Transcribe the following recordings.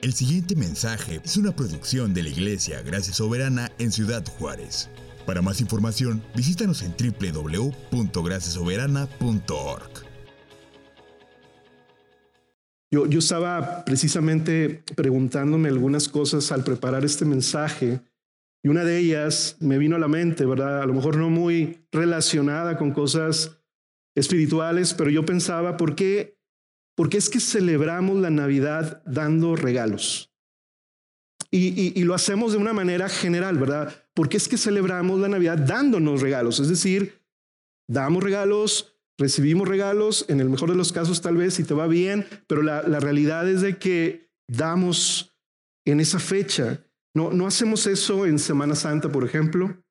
El siguiente mensaje es una producción de la Iglesia Gracia Soberana en Ciudad Juárez. Para más información, visítanos en www.graciasoberana.org. Yo, yo estaba precisamente preguntándome algunas cosas al preparar este mensaje y una de ellas me vino a la mente, ¿verdad? A lo mejor no muy relacionada con cosas espirituales, pero yo pensaba, ¿por qué porque es que celebramos la Navidad dando regalos. Y, lo hacemos de una manera general, ¿verdad? Porque es que celebramos la Navidad dándonos regalos. Es decir, damos regalos, recibimos regalos, en el mejor de los casos tal vez si te va bien, pero la, realidad es de que damos en esa fecha. No, no hacemos eso en Semana Santa, por ejemplo,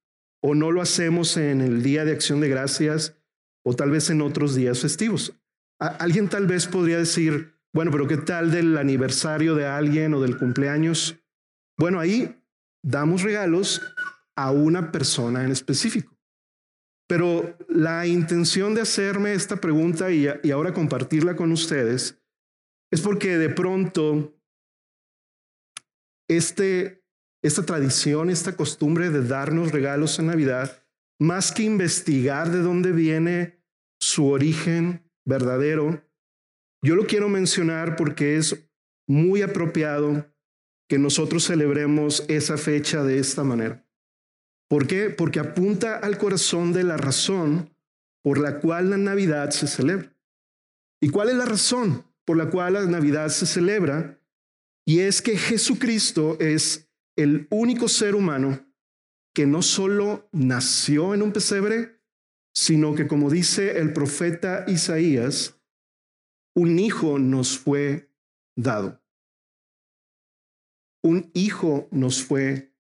o no lo hacemos en el Día de Acción de Gracias, o tal vez en otros días festivos. Alguien tal vez podría decir, bueno, pero ¿qué tal del aniversario de alguien o del cumpleaños? Bueno, ahí damos regalos a una persona en específico. Pero la intención de hacerme esta pregunta y, ahora compartirla con ustedes es porque de pronto este, esta tradición, esta costumbre de darnos regalos en Navidad, más que investigar de dónde viene su origen, verdadero, yo lo quiero mencionar porque es muy apropiado que nosotros celebremos esa fecha de esta manera. ¿Por qué? Porque apunta al corazón de la razón por la cual la Navidad se celebra. ¿Y cuál es la razón por la cual la Navidad se celebra? Y es que Jesucristo es el único ser humano que no solo nació en un pesebre, sino que como dice el profeta Isaías, un hijo nos fue dado. Un hijo nos fue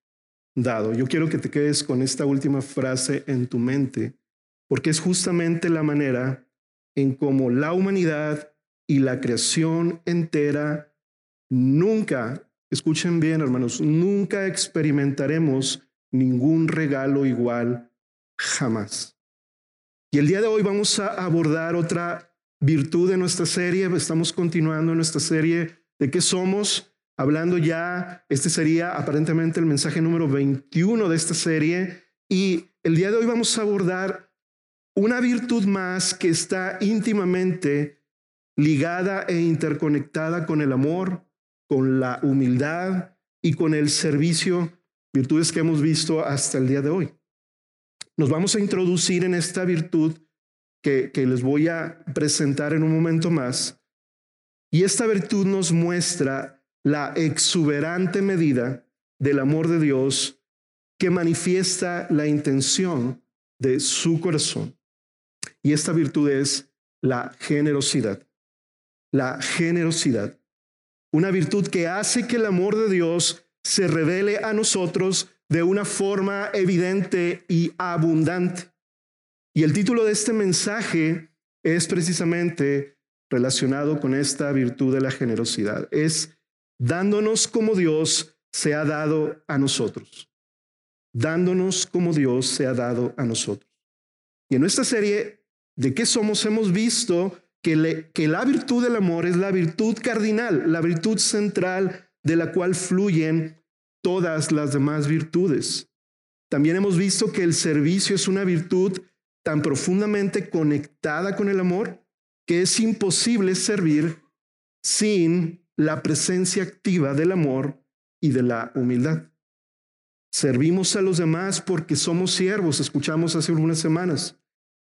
dado. Yo quiero que te quedes con esta última frase en tu mente, porque es justamente la manera en cómo la humanidad y la creación entera nunca, escuchen bien hermanos, nunca experimentaremos ningún regalo igual jamás. Y el día de hoy vamos a abordar otra virtud de nuestra serie. Estamos continuando nuestra serie de qué somos, hablando ya, este sería aparentemente el mensaje número 21 de esta serie. Y el día de hoy vamos a abordar una virtud más que está íntimamente ligada e interconectada con el amor, con la humildad y con el servicio, virtudes que hemos visto hasta el día de hoy. Nos vamos a introducir en esta virtud que, les voy a presentar en un momento más. Y esta virtud nos muestra la exuberante medida del amor de Dios que manifiesta la intención de su corazón. Y esta virtud es la generosidad. La generosidad. Una virtud que hace que el amor de Dios se revele a nosotros de una forma evidente y abundante. Y el título de este mensaje es precisamente relacionado con esta virtud de la generosidad. Es dándonos como Dios se ha dado a nosotros. Dándonos como Dios se ha dado a nosotros. Y en nuestra serie de qué somos hemos visto que la virtud del amor es la virtud cardinal, la virtud central de la cual fluyen todas las demás virtudes. También hemos visto que el servicio es una virtud tan profundamente conectada con el amor que es imposible servir sin la presencia activa del amor y de la humildad. Servimos a los demás porque somos siervos, escuchamos hace algunas semanas.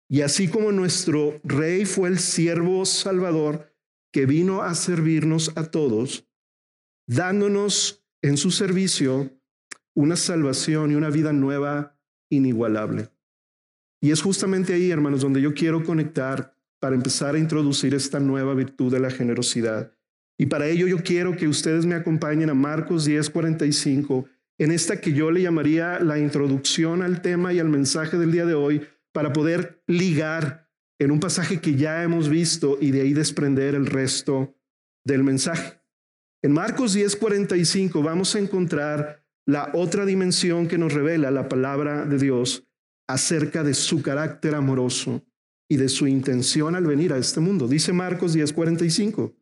Y así como nuestro rey fue el siervo salvador que vino a servirnos a todos, dándonos en su servicio una salvación y una vida nueva inigualable. Y es justamente ahí, hermanos, donde yo quiero conectar para empezar a introducir esta nueva virtud de la generosidad. Y para ello yo quiero que ustedes me acompañen a Marcos 10:45, en esta que yo le llamaría la introducción al tema y al mensaje del día de hoy, para poder ligar en un pasaje que ya hemos visto y de ahí desprender el resto del mensaje. En Marcos 10:45 vamos a encontrar la otra dimensión que nos revela la palabra de Dios acerca de su carácter amoroso y de su intención al venir a este mundo. Dice Marcos 10:45,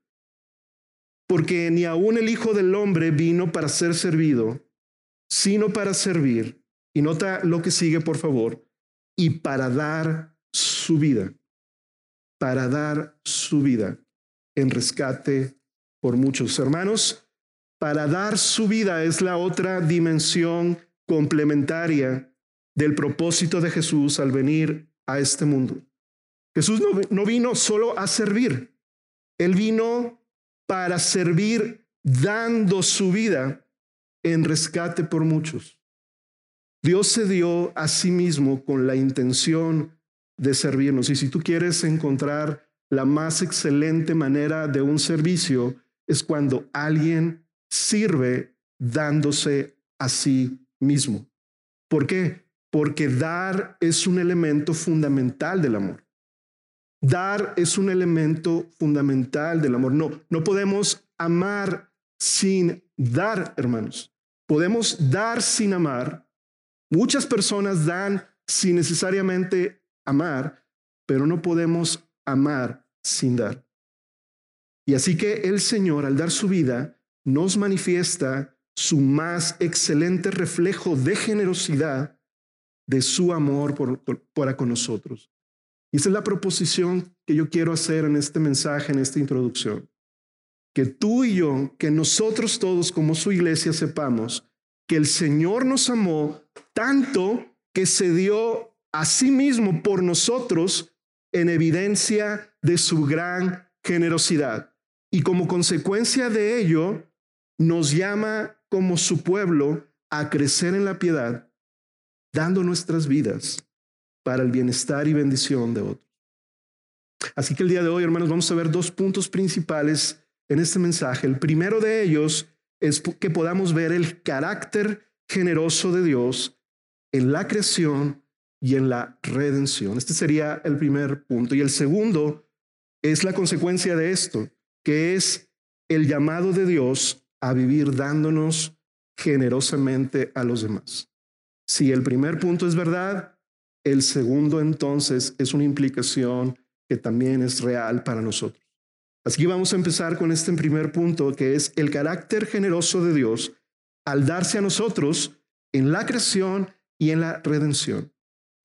porque ni aun el Hijo del Hombre vino para ser servido, sino para servir. Y nota lo que sigue, por favor, y para dar su vida, para dar su vida en rescate por muchos hermanos. Para dar su vida es la otra dimensión complementaria del propósito de Jesús al venir a este mundo. Jesús no, no vino solo a servir, Él vino para servir dando su vida en rescate por muchos. Dios se dio a sí mismo con la intención de servirnos. Y si tú quieres encontrar la más excelente manera de un servicio, es cuando alguien sirve dándose a sí mismo. ¿Por qué? Porque dar es un elemento fundamental del amor. Dar es un elemento fundamental del amor. No, no podemos amar sin dar, hermanos. Podemos dar sin amar. Muchas personas dan sin necesariamente amar, pero no podemos amar sin dar. Y así que el Señor, al dar su vida, nos manifiesta su más excelente reflejo de generosidad de su amor para con nosotros. Y esa es la proposición que yo quiero hacer en este mensaje, en esta introducción. Que tú y yo, que nosotros todos como su iglesia sepamos que el Señor nos amó tanto que se dio a sí mismo por nosotros en evidencia de su gran generosidad. Y como consecuencia de ello, nos llama como su pueblo a crecer en la piedad, dando nuestras vidas para el bienestar y bendición de otros. Así que el día de hoy, hermanos, vamos a ver dos puntos principales en este mensaje. El primero de ellos es que podamos ver el carácter generoso de Dios en la creación y en la redención. Este sería el primer punto. Y el segundo es la consecuencia de esto, que es el llamado de Dios a vivir dándonos generosamente a los demás. Si el primer punto es verdad, el segundo entonces es una implicación que también es real para nosotros. Así que vamos a empezar con este primer punto, que es el carácter generoso de Dios al darse a nosotros en la creación y en la redención.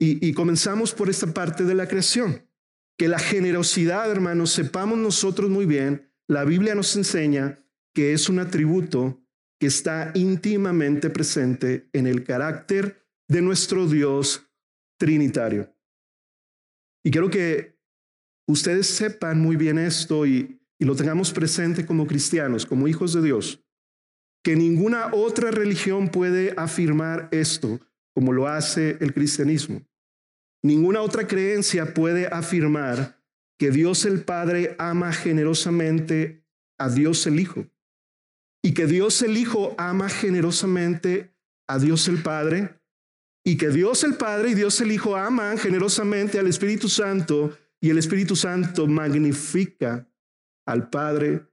Y, comenzamos por esta parte de la creación, que la generosidad, hermanos, sepamos nosotros muy bien, la Biblia nos enseña que es un atributo que está íntimamente presente en el carácter de nuestro Dios trinitario. Y quiero que ustedes sepan muy bien esto y, y lo tengamos presente como cristianos, como hijos de Dios, que ninguna otra religión puede afirmar esto como lo hace el cristianismo. Ninguna otra creencia puede afirmar que Dios el Padre ama generosamente a Dios el Hijo y que Dios el Hijo ama generosamente a Dios el Padre y que Dios el Padre y Dios el Hijo aman generosamente al Espíritu Santo y el Espíritu Santo magnifica al Padre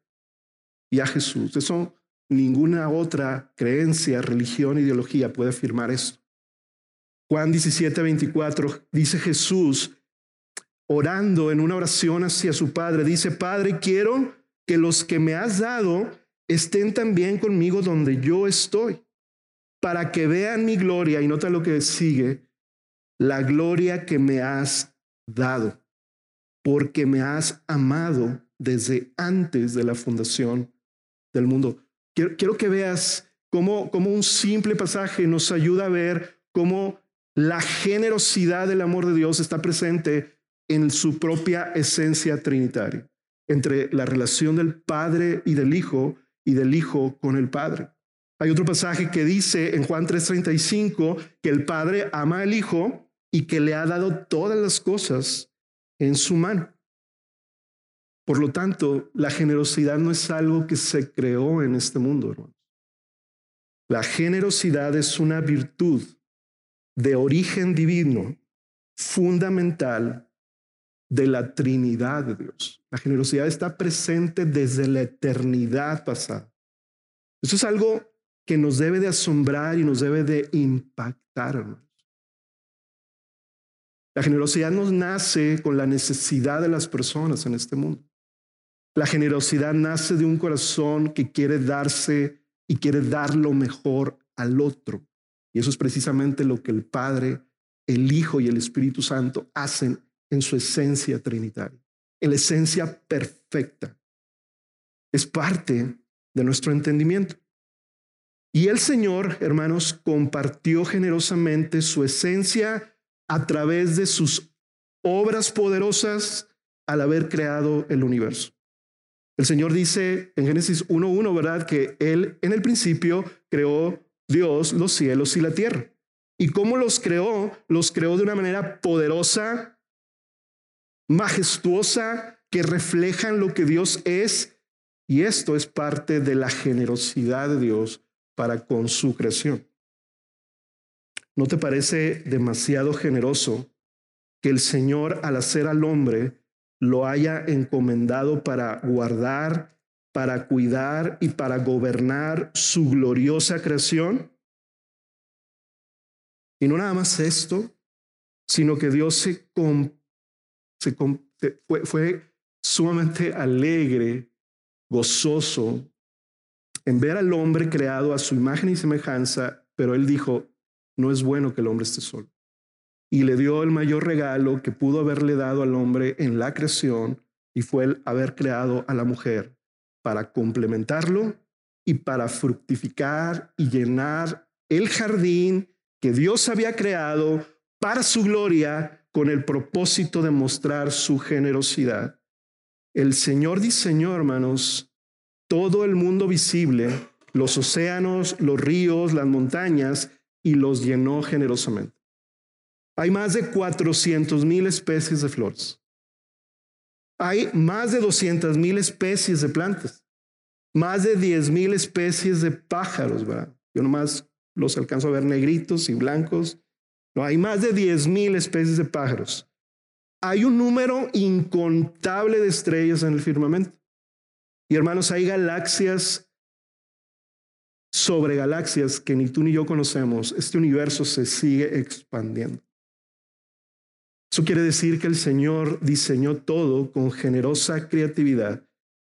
y a Jesús. Eso ninguna otra creencia, religión, ideología puede afirmar esto. Juan 17, 24 dice Jesús orando en una oración hacia su Padre, dice, Padre, quiero que los que me has dado estén también conmigo donde yo estoy para que vean mi gloria, y nota lo que sigue, la gloria que me has dado, porque me has amado desde antes de la fundación del mundo. Quiero, que veas cómo, cómo un simple pasaje nos ayuda a ver cómo la generosidad del amor de Dios está presente en su propia esencia trinitaria, entre la relación del Padre y del Hijo y del Hijo con el Padre. Hay otro pasaje que dice en Juan 3:35 que el Padre ama al Hijo y que le ha dado todas las cosas en su mano. Por lo tanto, la generosidad no es algo que se creó en este mundo, hermanos. La generosidad es una virtud de origen divino, fundamental de la Trinidad de Dios. La generosidad está presente desde la eternidad pasada. Eso es algo que nos debe de asombrar y nos debe de impactar. La generosidad nos nace con la necesidad de las personas en este mundo. La generosidad nace de un corazón que quiere darse y quiere dar lo mejor al otro. Y eso es precisamente lo que el Padre, el Hijo y el Espíritu Santo hacen en su esencia trinitaria, en la esencia perfecta. Es parte de nuestro entendimiento. Y el Señor, hermanos, compartió generosamente su esencia a través de sus obras poderosas al haber creado el universo. El Señor dice en Génesis 1.1, ¿verdad? Que Él en el principio creó Dios los cielos y la tierra. ¿Y cómo los creó? Los creó de una manera poderosa, majestuosa, que reflejan lo que Dios es. Y esto es parte de la generosidad de Dios para con su creación. ¿No te parece demasiado generoso que el Señor al hacer al hombre lo haya encomendado para guardar, para cuidar y para gobernar su gloriosa creación? Y no nada más esto, sino que Dios se, fue, fue sumamente alegre, gozoso en ver al hombre creado a su imagen y semejanza, pero él dijo, no es bueno que el hombre esté solo. Y le dio el mayor regalo que pudo haberle dado al hombre en la creación, y fue el haber creado a la mujer para complementarlo y para fructificar y llenar el jardín que Dios había creado para su gloria con el propósito de mostrar su generosidad. El Señor diseñó, hermanos, todo el mundo visible, los océanos, los ríos, las montañas, y los llenó generosamente. Hay más de 400 mil especies de flores. Hay más de 200 mil especies de plantas. Más de 10 mil especies de pájaros, ¿verdad? Yo nomás los alcanzo a ver negritos y blancos. No, hay más de 10 mil especies de pájaros. Hay un número incontable de estrellas en el firmamento. Y hermanos, hay galaxias sobre galaxias que ni tú ni yo conocemos. Este universo se sigue expandiendo. Eso quiere decir que el Señor diseñó todo con generosa creatividad.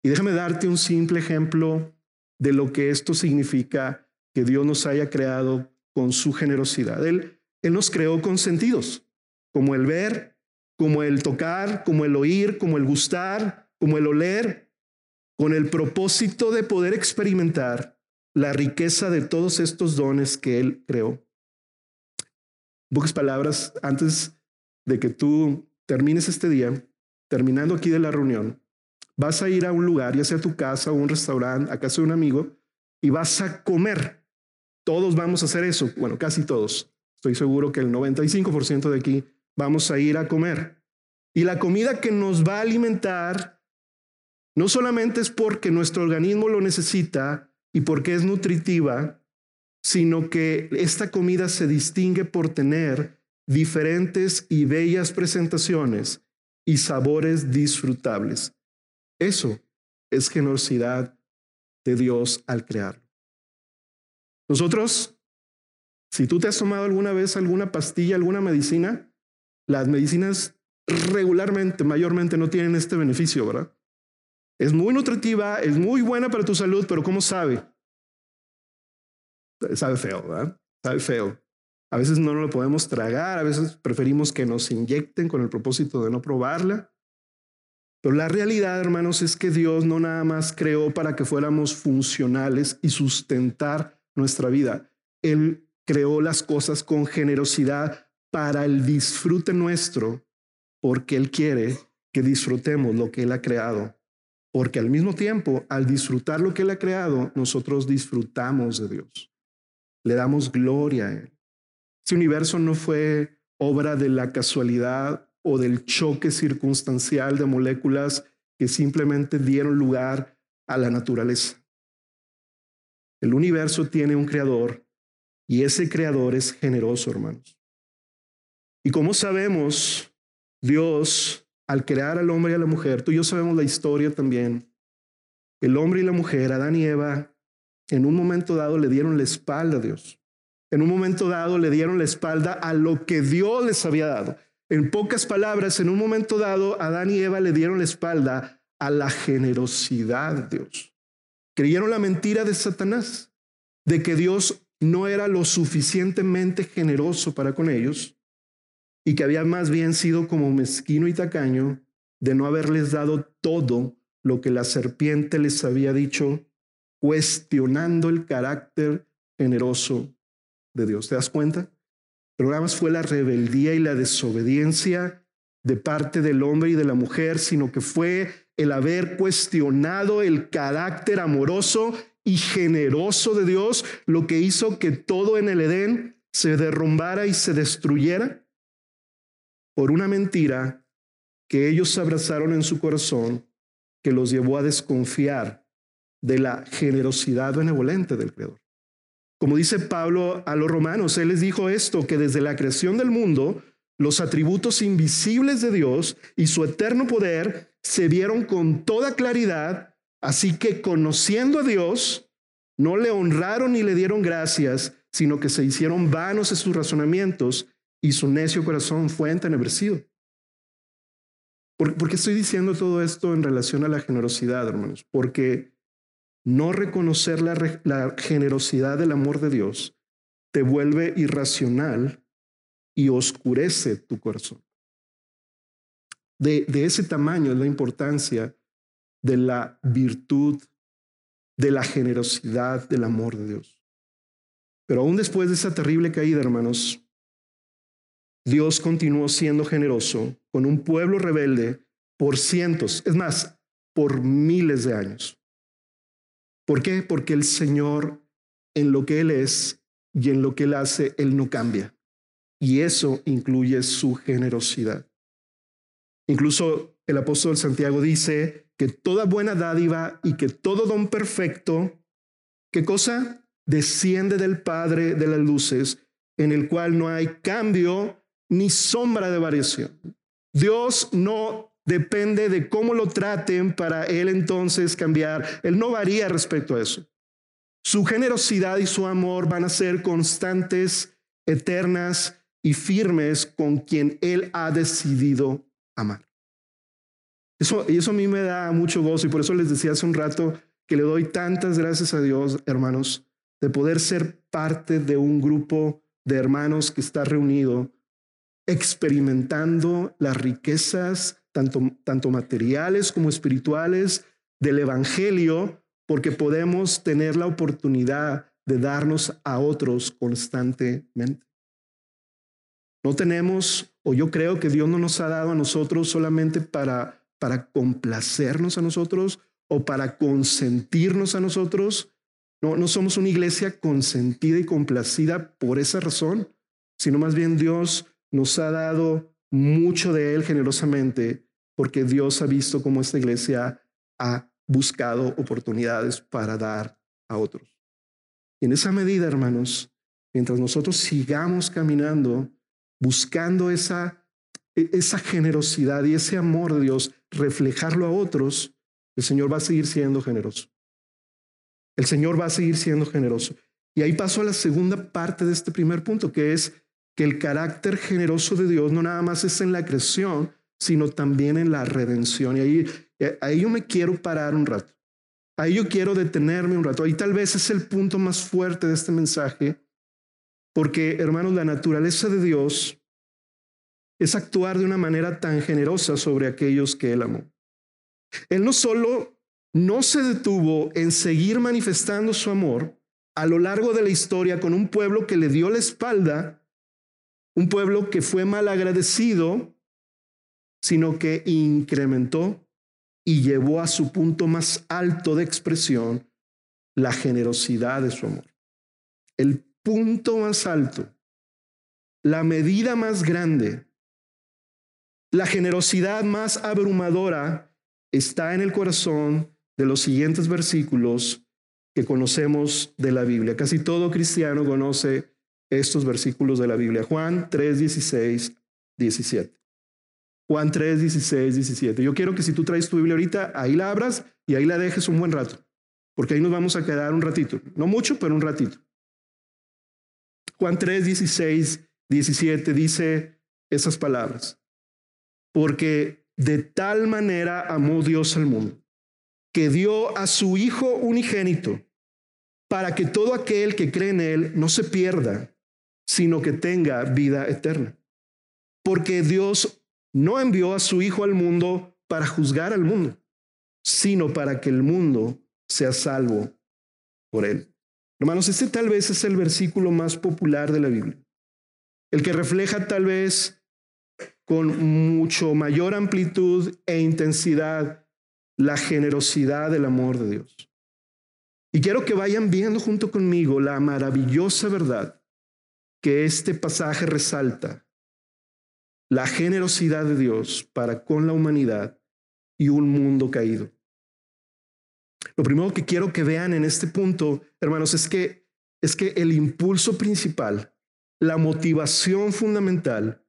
Y déjame darte un simple ejemplo de lo que esto significa que Dios nos haya creado con su generosidad. Él, él nos creó con sentidos, como el ver, como el tocar, como el oír, como el gustar, como el oler, con el propósito de poder experimentar la riqueza de todos estos dones que Él creó. En pocas palabras, antes de que tú termines este día, terminando aquí de la reunión, vas a ir a un lugar, ya sea tu casa o un restaurante, a casa de un amigo, y vas a comer. Todos vamos a hacer eso, bueno, casi todos. Estoy seguro que el 95% de aquí vamos a ir a comer. Y la comida que nos va a alimentar no solamente es porque nuestro organismo lo necesita y porque es nutritiva, sino que esta comida se distingue por tener diferentes y bellas presentaciones y sabores disfrutables. Eso es generosidad de Dios al crearlo. Nosotros, si tú te has tomado alguna vez alguna pastilla, alguna medicina, las medicinas regularmente, mayormente no tienen este beneficio, ¿verdad? Es muy nutritiva, es muy buena para tu salud, pero ¿cómo sabe? Sabe feo, ¿verdad? Sabe feo. A veces no lo podemos tragar, a veces preferimos que nos inyecten con el propósito de no probarla. Pero la realidad, hermanos, es que Dios no nada más creó para que fuéramos funcionales y sustentar nuestra vida. Él creó las cosas con generosidad para el disfrute nuestro, porque Él quiere que disfrutemos lo que Él ha creado porque al mismo tiempo, al disfrutar lo que Él ha creado, nosotros disfrutamos de Dios. Le damos gloria a Él. Este universo no fue obra de la casualidad o del choque circunstancial de moléculas que simplemente dieron lugar a la naturaleza. El universo tiene un creador y ese creador es generoso, hermanos. Y como sabemos, Dios al crear al hombre y a la mujer, tú y yo sabemos la historia también. El hombre y la mujer, Adán y Eva, en un momento dado le dieron la espalda a Dios. En un momento dado le dieron la espalda a lo que Dios les había dado. En pocas palabras, en un momento dado, Adán y Eva le dieron la espalda a la generosidad de Dios. Creyeron la mentira de Satanás, de que Dios no era lo suficientemente generoso para con ellos y que había más bien sido como mezquino y tacaño de no haberles dado todo lo que la serpiente les había dicho, cuestionando el carácter generoso de Dios. ¿Te das cuenta? Pero nada más fue la rebeldía y la desobediencia de parte del hombre y de la mujer, sino que fue el haber cuestionado el carácter amoroso y generoso de Dios lo que hizo que todo en el Edén se derrumbara y se destruyera por una mentira que ellos abrazaron en su corazón que los llevó a desconfiar de la generosidad benevolente del Creador. Como dice Pablo a los romanos, él les dijo esto, que desde la creación del mundo, los atributos invisibles de Dios y su eterno poder se vieron con toda claridad, así que conociendo a Dios, no le honraron ni le dieron gracias, sino que se hicieron vanos en sus razonamientos y su necio corazón fue entenebrecido. ¿Por, qué estoy diciendo todo esto en relación a la generosidad, hermanos? Porque no reconocer la, generosidad del amor de Dios te vuelve irracional y oscurece tu corazón. De, de, ese tamaño es la importancia de la virtud, de la generosidad del amor de Dios. Pero aún después de esa terrible caída, hermanos, Dios continuó siendo generoso con un pueblo rebelde por cientos, es más, por miles de años. ¿Por qué? Porque el Señor, en lo que Él es y en lo que Él hace, Él no cambia. Y eso incluye su generosidad. Incluso el apóstol Santiago dice que toda buena dádiva y que todo don perfecto, ¿qué cosa? Desciende del Padre de las luces, en el cual no hay cambio ni sombra de variación. Dios no depende de cómo lo traten para Él entonces cambiar. Él no varía respecto a eso. Su generosidad y su amor van a ser constantes, eternas y firmes con quien Él ha decidido amar. Eso, y eso a mí me da mucho gozo y por eso les decía hace un rato que le doy tantas gracias a Dios, hermanos, de poder ser parte de un grupo de hermanos que está reunido experimentando las riquezas, tanto, tanto materiales como espirituales, del Evangelio, porque podemos tener la oportunidad de darnos a otros constantemente. No tenemos, o yo creo que Dios no nos ha dado a nosotros solamente para, para complacernos a nosotros o para consentirnos a nosotros. No, no somos una iglesia consentida y complacida por esa razón, sino más bien Dios nos ha dado mucho de Él generosamente porque Dios ha visto cómo esta iglesia ha buscado oportunidades para dar a otros. Y en esa medida, hermanos, mientras nosotros sigamos caminando, buscando esa, e, esa generosidad y ese amor de Dios, reflejarlo a otros, el Señor va a seguir siendo generoso. El Señor va a seguir siendo generoso. Y ahí paso a la segunda parte de este primer punto, que es que el carácter generoso de Dios no nada más es en la creación, sino también en la redención. Y ahí, ahí yo me quiero parar un rato. Ahí yo quiero detenerme un rato. Ahí tal vez es el punto más fuerte de este mensaje, porque hermanos, la naturaleza de Dios es actuar de una manera tan generosa sobre aquellos que Él amó. Él no solo no se detuvo en seguir manifestando su amor a lo largo de la historia con un pueblo que le dio la espalda, un pueblo que fue mal agradecido, sino que incrementó y llevó a su punto más alto de expresión la generosidad de su amor. El punto más alto, la medida más grande, la generosidad más abrumadora está en el corazón de los siguientes versículos que conocemos de la Biblia. Casi todo cristiano conoce estos versículos de la Biblia. Juan 3, 16, 17. Juan 3, 16, 17. Yo quiero que si tú traes tu Biblia ahorita, ahí la abras y ahí la dejes un buen rato, porque ahí nos vamos a quedar un ratito. No mucho, pero un ratito. Juan 3, 16, 17 dice esas palabras. Porque de tal manera amó Dios al mundo, que dio a su Hijo unigénito, para que todo aquel que cree en Él no se pierda, sino que tenga vida eterna. Porque Dios no envió a su Hijo al mundo para juzgar al mundo, sino para que el mundo sea salvo por Él. Hermanos, este tal vez es el versículo más popular de la Biblia, el que refleja tal vez con mucho mayor amplitud e intensidad la generosidad del amor de Dios. Y quiero que vayan viendo junto conmigo la maravillosa verdad que este pasaje resalta, la generosidad de Dios para con la humanidad y un mundo caído. Lo primero que quiero que vean en este punto, hermanos, es que es que el impulso principal, la motivación fundamental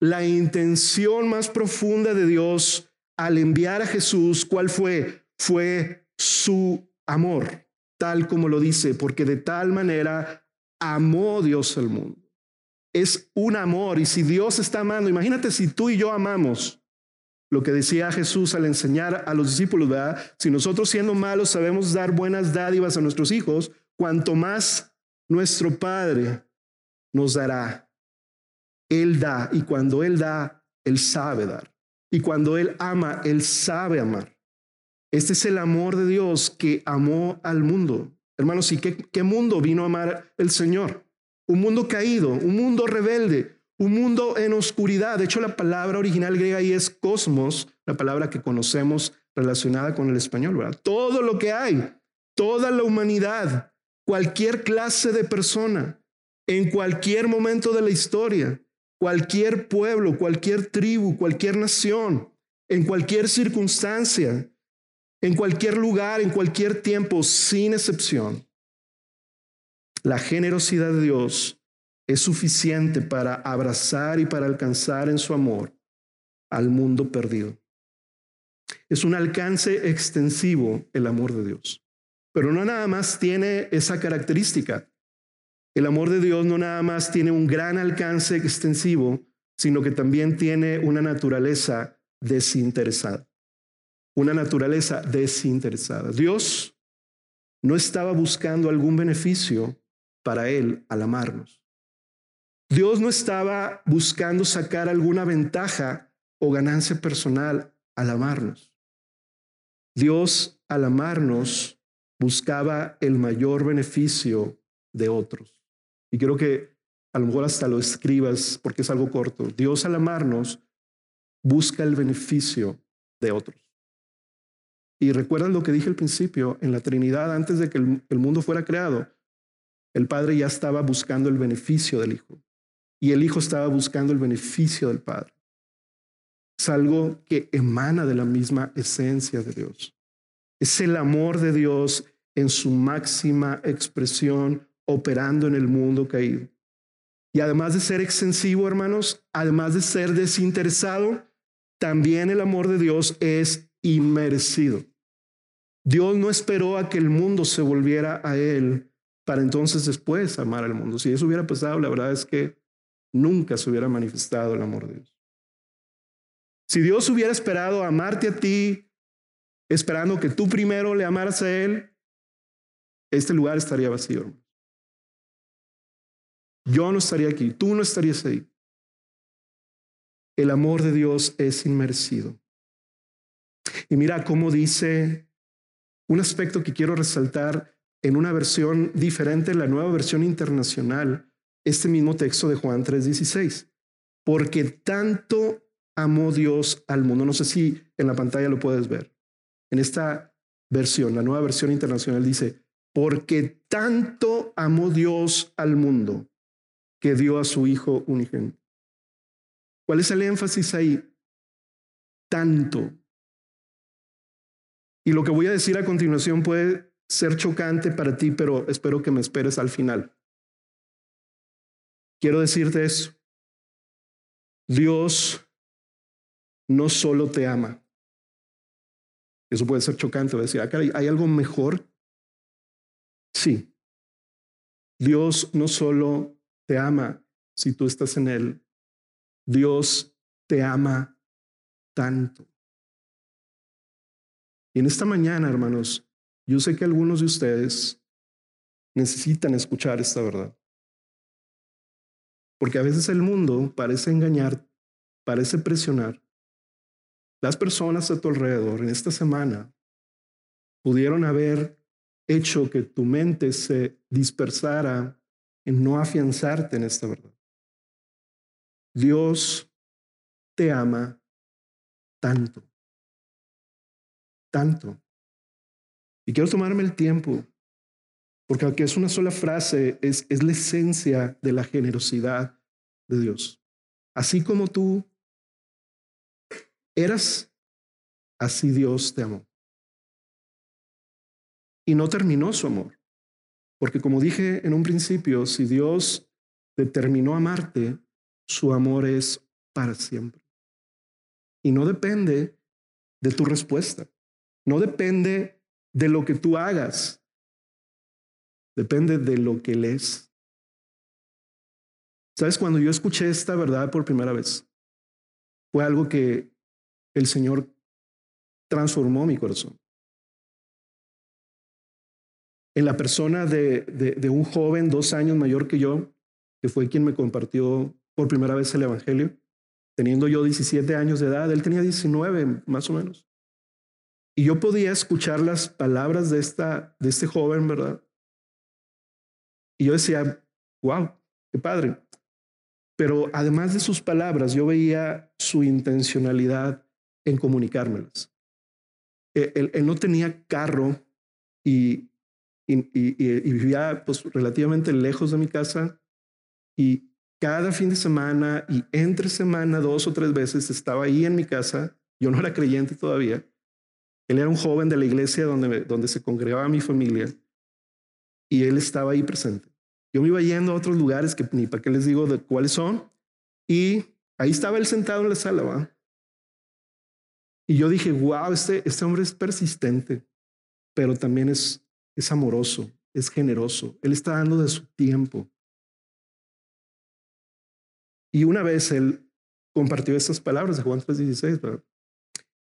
la intención más profunda de Dios al enviar a Jesús, ¿cuál fue? Fue su amor, tal como lo dice, porque de tal manera amó Dios al mundo. Es un amor y si Dios está amando, imagínate si tú y yo amamos lo que decía Jesús al enseñar a los discípulos, ¿verdad? Si nosotros siendo malos sabemos dar buenas dádivas a nuestros hijos, cuanto más nuestro Padre nos dará él da y cuando Él da, Él sabe dar. Y cuando Él ama, Él sabe amar. Este es el amor de Dios que amó al mundo. Hermanos, ¿y qué, mundo vino a amar el Señor? Un mundo caído, un mundo rebelde, un mundo en oscuridad. De hecho, la palabra original griega ahí es cosmos, la palabra que conocemos relacionada con el español, ¿verdad? Todo lo que hay, toda la humanidad, cualquier clase de persona, en cualquier momento de la historia, cualquier pueblo, cualquier tribu, cualquier nación, en cualquier circunstancia, en cualquier lugar, en cualquier tiempo, sin excepción. La generosidad de Dios es suficiente para abrazar y para alcanzar en su amor al mundo perdido. Es un alcance extensivo el amor de Dios, pero no nada más tiene esa característica. El amor de Dios no nada más tiene un gran alcance extensivo, sino que también tiene una naturaleza desinteresada. Una naturaleza desinteresada. Dios no estaba buscando algún beneficio para Él al amarnos. Dios no estaba buscando sacar alguna ventaja o ganancia personal al amarnos. Dios al amarnos buscaba el mayor beneficio de otros. Y quiero que a lo mejor hasta lo escribas porque es algo corto. Dios al amarnos busca el beneficio de otros. Y recuerdan lo que dije al principio, en la Trinidad, antes de que el, mundo fuera creado, el Padre ya estaba buscando el beneficio del Hijo. Y el Hijo estaba buscando el beneficio del Padre. Es algo que emana de la misma esencia de Dios. Es el amor de Dios en su máxima expresión operando en el mundo caído. Y además de ser extensivo, hermanos, además de ser desinteresado, también el amor de Dios es inmerecido. Dios no esperó a que el mundo se volviera a Él para entonces después amar al mundo. Si eso hubiera pasado, la verdad es que nunca se hubiera manifestado el amor de Dios. Si Dios hubiera esperado amarte a ti, esperando que tú primero le amaras a Él, este lugar estaría vacío. Hermano. Yo no estaría aquí, tú no estarías ahí. El amor de Dios es inmersido. Y mira cómo dice un aspecto que quiero resaltar en una versión diferente, la nueva versión internacional, este mismo texto de Juan 3:16. Porque tanto amó Dios al mundo. No sé si en la pantalla lo puedes ver. En esta versión, la nueva versión internacional dice, porque tanto amó Dios al mundo que dio a su Hijo unigénito. ¿Cuál es el énfasis ahí? Tanto. Y lo que voy a decir a continuación puede ser chocante para ti, pero espero que me esperes al final. Quiero decirte eso. Dios no solo te ama. Eso puede ser chocante, decir, acá ah, ¿hay algo mejor? Sí. Dios no solo te ama si tú estás en Él. Dios te ama tanto. Y en esta mañana, hermanos, yo sé que algunos de ustedes necesitan escuchar esta verdad. Porque a veces el mundo parece engañar, parece presionar. Las personas a tu alrededor en esta semana pudieron haber hecho que tu mente se dispersara en no afianzarte en esta verdad. Dios te ama tanto, tanto. Y quiero tomarme el tiempo, porque aunque es una sola frase, es, es la esencia de la generosidad de Dios. Así como tú eras, así Dios te amó. Y no terminó su amor, porque como dije en un principio, si Dios determinó amarte, su amor es para siempre. Y no depende de tu respuesta, no depende de lo que tú hagas, depende de lo que Él es. ¿Sabes? Cuando yo escuché esta verdad por primera vez, fue algo que el Señor transformó mi corazón. En la persona de, un joven dos años mayor que yo, que fue quien me compartió por primera vez el Evangelio, teniendo yo 17 años de edad, él tenía 19 más o menos. Y yo podía escuchar las palabras de, esta, de este joven, ¿verdad? Y yo decía, wow, qué padre. Pero además de sus palabras, yo veía su intencionalidad en comunicármelas. E, él no tenía carro y, y, vivía pues, relativamente lejos de mi casa y cada fin de semana y entre semana dos o tres veces estaba ahí en mi casa. Yo no era creyente todavía. Él era un joven de la iglesia donde, donde se congregaba mi familia y él estaba ahí presente. Yo me iba yendo a otros lugares que ni para qué les digo de cuáles son y ahí estaba él sentado en la sala. ¿va? Y yo dije, wow, este, este hombre es persistente, pero también es, es amoroso, es generoso. Él está dando de su tiempo. Y una vez él compartió estas palabras de Juan 3:16,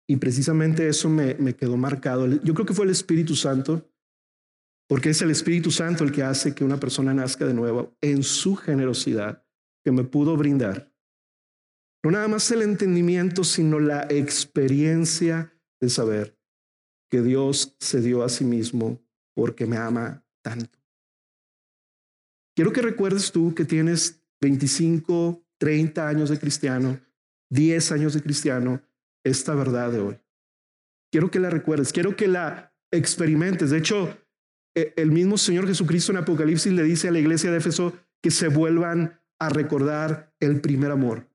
y precisamente eso me, me quedó marcado. Yo creo que fue el Espíritu Santo, porque es el Espíritu Santo el que hace que una persona nazca de nuevo en su generosidad que me pudo brindar. No nada más el entendimiento, sino la experiencia de saber que Dios se dio a sí mismo porque me ama tanto. Quiero que recuerdes tú que tienes 25, 30 años de cristiano, 10 años de cristiano, esta verdad de hoy. Quiero que la recuerdes, quiero que la experimentes. De hecho, e, el mismo Señor Jesucristo en Apocalipsis le dice a la iglesia de Éfeso que se vuelvan a recordar el primer amor.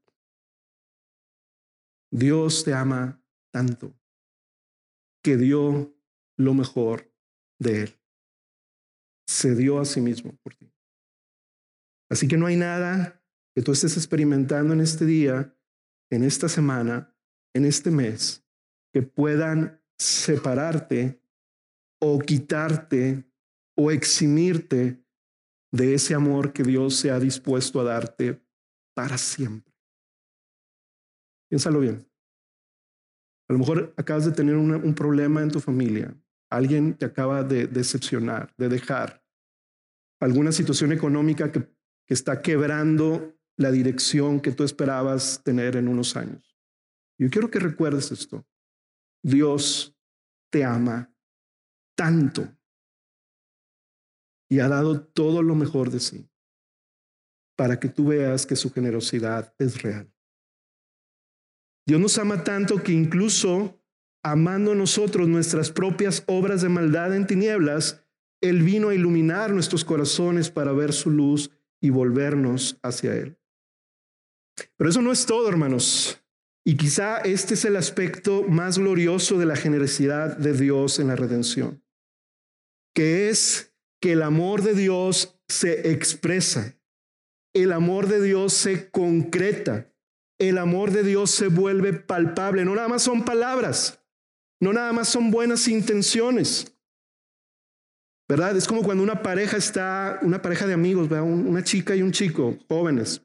Dios te ama tanto que dio lo mejor de Él. Se dio a sí mismo por ti. Así que no hay nada que tú estés experimentando en este día, en esta semana, en este mes, que puedan separarte o quitarte o eximirte de ese amor que Dios se ha dispuesto a darte para siempre. Piénsalo bien. A lo mejor acabas de tener un problema en tu familia. Alguien te acaba de decepcionar, de dejar. Alguna situación económica que, que está quebrando la dirección que tú esperabas tener en unos años. Yo quiero que recuerdes esto. Dios te ama tanto y ha dado todo lo mejor de sí para que tú veas que su generosidad es real. Dios nos ama tanto que incluso amando nosotros nuestras propias obras de maldad en tinieblas, Él vino a iluminar nuestros corazones para ver su luz y volvernos hacia Él. Pero eso no es todo, hermanos. Y quizá este es el aspecto más glorioso de la generosidad de Dios en la redención, que es que el amor de Dios se expresa, el amor de Dios se concreta, el amor de Dios se vuelve palpable. No nada más son palabras, no nada más son buenas intenciones. ¿Verdad? Es como cuando una pareja está, una pareja de amigos, una chica y un chico, jóvenes,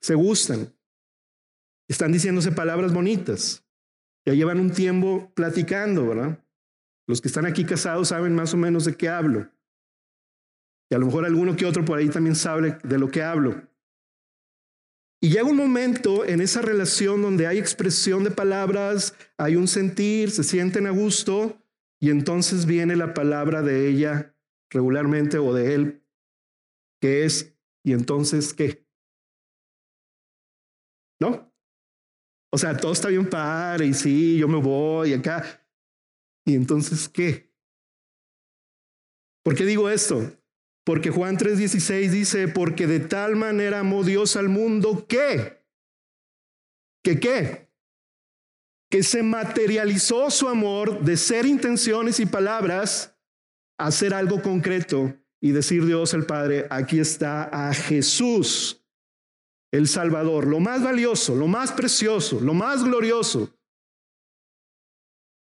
se gustan, están diciéndose palabras bonitas, Ya llevan un tiempo platicando, ¿verdad? Los que están aquí casados saben más o menos de qué hablo. Y a lo mejor alguno que otro por ahí también sabe de lo que hablo. Y llega un momento en esa relación donde hay expresión de palabras, hay un sentir, se sienten a gusto, y entonces viene la palabra de ella regularmente o de él, que es, ¿y entonces qué? ¿No? O sea, todo está bien padre y sí, yo me voy acá. ¿Y entonces qué? ¿Por qué digo esto? Porque Juan 3:16 dice, porque de tal manera amó Dios al mundo que, que qué, que se materializó su amor de ser intenciones y palabras a hacer algo concreto y decir Dios el Padre, aquí está a Jesús, el Salvador, lo más valioso, lo más precioso, lo más glorioso.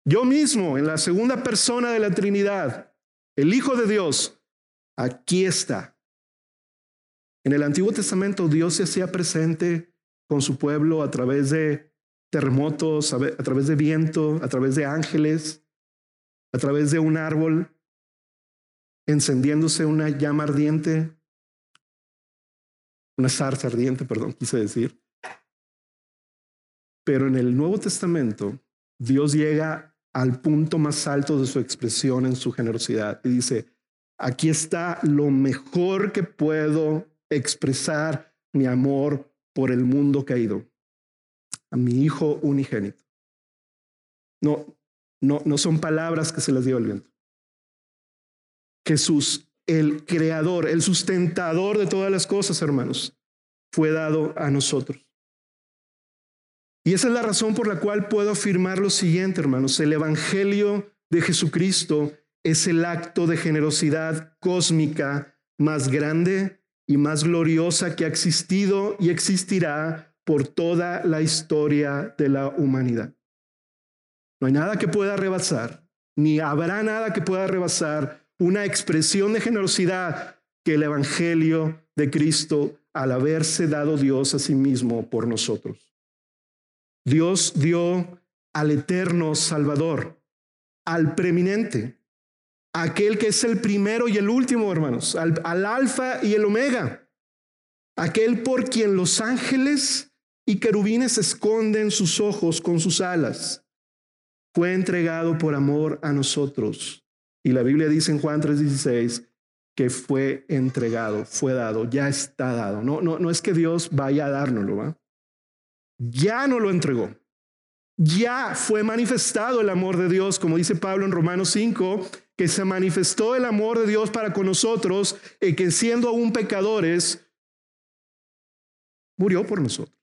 Yo mismo, en la segunda persona de la Trinidad, el Hijo de Dios, Aquí está. En el Antiguo Testamento Dios se hacía presente con su pueblo a través de terremotos, a través de viento, a través de ángeles, a través de un árbol encendiéndose una llama ardiente, una zarza ardiente, perdón, quise decir. Pero en el Nuevo Testamento, Dios llega al punto más alto de su expresión en su generosidad y dice, Aquí está lo mejor que puedo expresar mi amor por el mundo caído. A mi hijo unigénito. No, no, no son palabras que se les dio el viento. Jesús, el creador, el sustentador de todas las cosas, hermanos, fue dado a nosotros. Y esa es la razón por la cual puedo afirmar lo siguiente, hermanos. El Evangelio de Jesucristo es el acto de generosidad cósmica más grande y más gloriosa que ha existido y existirá por toda la historia de la humanidad. No hay nada que pueda rebasar, ni habrá nada que pueda rebasar una expresión de generosidad que el Evangelio de Cristo al haberse dado Dios a sí mismo por nosotros. Dios dio al eterno Salvador, al preeminente, aquel que es el primero y el último, hermanos, al, alfa y el omega, aquel por quien los ángeles y querubines esconden sus ojos con sus alas, fue entregado por amor a nosotros. Y la Biblia dice en Juan 3:16 que fue entregado, fue dado, ya está dado. No, no, no es que Dios vaya a dárnoslo, ¿va? Ya no lo entregó. Ya fue manifestado el amor de Dios, como dice Pablo en Romanos 5, que se manifestó el amor de Dios para con nosotros y que siendo aún pecadores, murió por nosotros.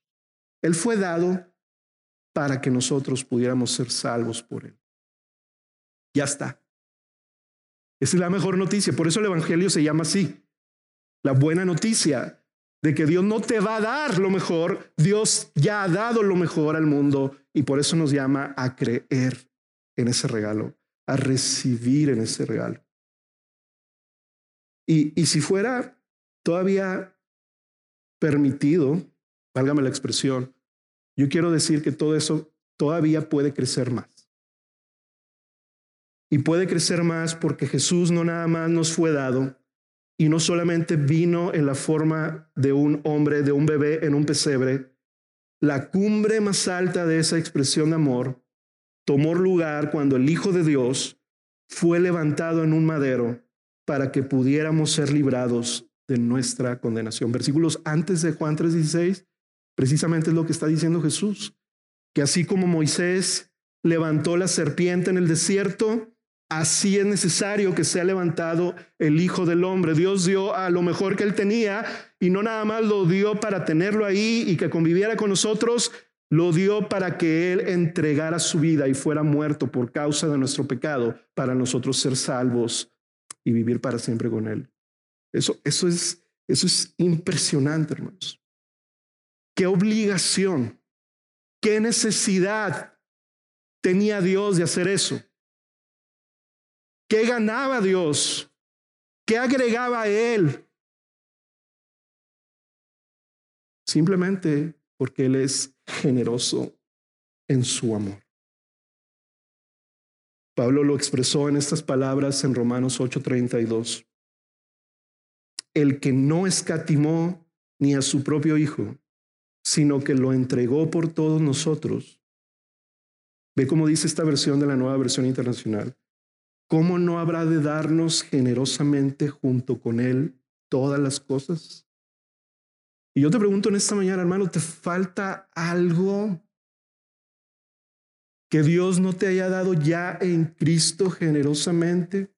Él fue dado para que nosotros pudiéramos ser salvos por Él. Ya está. Esa es la mejor noticia. Por eso el Evangelio se llama así. La buena noticia de que Dios no te va a dar lo mejor. Dios ya ha dado lo mejor al mundo y por eso nos llama a creer en ese regalo a recibir en ese regalo. Y, y si fuera todavía permitido, válgame la expresión, yo quiero decir que todo eso todavía puede crecer más. Y puede crecer más porque Jesús no nada más nos fue dado y no solamente vino en la forma de un hombre, de un bebé en un pesebre. La cumbre más alta de esa expresión de amor tomó lugar cuando el Hijo de Dios fue levantado en un madero para que pudiéramos ser librados de nuestra condenación. Versículos antes de Juan 3:16, precisamente es lo que está diciendo Jesús, que así como Moisés levantó la serpiente en el desierto, así es necesario que sea levantado el Hijo del Hombre. Dios dio a lo mejor que él tenía y no nada más lo dio para tenerlo ahí y que conviviera con nosotros, lo dio para que Él entregara su vida y fuera muerto por causa de nuestro pecado, para nosotros ser salvos y vivir para siempre con Él. Eso, eso, es, eso es impresionante, hermanos. Qué obligación, qué necesidad tenía Dios de hacer eso. ¿Qué ganaba Dios? ¿Qué agregaba Él? Simplemente porque Él es generoso en su amor. Pablo lo expresó en estas palabras en Romanos 8:32. El que no escatimó ni a su propio Hijo, sino que lo entregó por todos nosotros. Ve cómo dice esta versión de la nueva versión internacional. ¿Cómo no habrá de darnos generosamente junto con Él todas las cosas? Y yo te pregunto en esta mañana, hermano, ¿te falta algo que Dios no te haya dado ya en Cristo generosamente?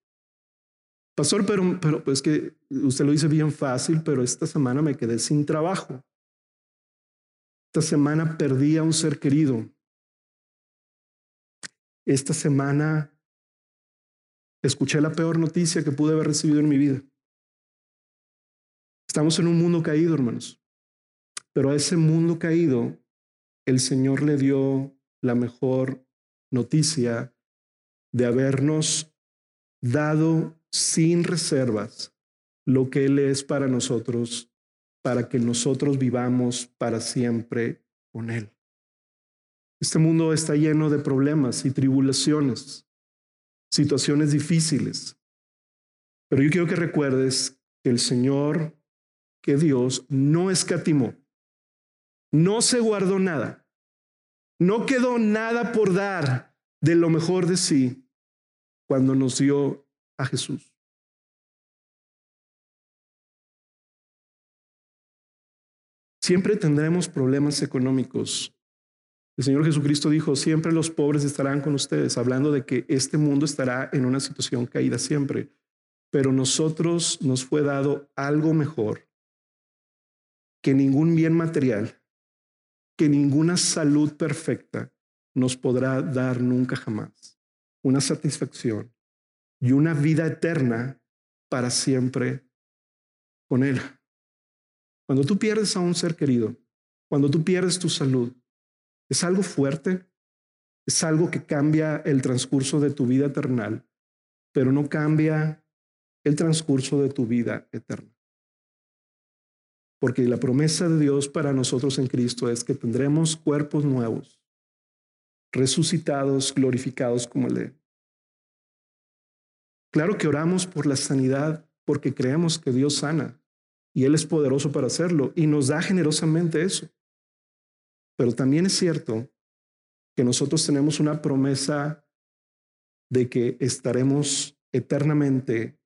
Pastor, pero, pero pues que usted lo dice bien fácil, pero esta semana me quedé sin trabajo. Esta semana perdí a un ser querido. Esta semana escuché la peor noticia que pude haber recibido en mi vida. Estamos en un mundo caído, hermanos. Pero a ese mundo caído, el Señor le dio la mejor noticia de habernos dado sin reservas lo que Él es para nosotros, para que nosotros vivamos para siempre con Él. Este mundo está lleno de problemas y tribulaciones situaciones difíciles. Pero yo quiero que recuerdes que el Señor, que Dios no escatimó, no se guardó nada, no quedó nada por dar de lo mejor de sí cuando nos dio a Jesús. Siempre tendremos problemas económicos. El Señor Jesucristo dijo, siempre los pobres estarán con ustedes, hablando de que este mundo estará en una situación caída siempre, pero nosotros nos fue dado algo mejor que ningún bien material, que ninguna salud perfecta nos podrá dar nunca jamás. Una satisfacción y una vida eterna para siempre con Él. Cuando tú pierdes a un ser querido, cuando tú pierdes tu salud, es algo fuerte, es algo que cambia el transcurso de tu vida eternal, pero no cambia el transcurso de tu vida eterna. Porque la promesa de Dios para nosotros en Cristo es que tendremos cuerpos nuevos, resucitados, glorificados como el de Claro que oramos por la sanidad porque creemos que Dios sana y Él es poderoso para hacerlo y nos da generosamente eso. Pero también es cierto que nosotros tenemos una promesa de que estaremos eternamente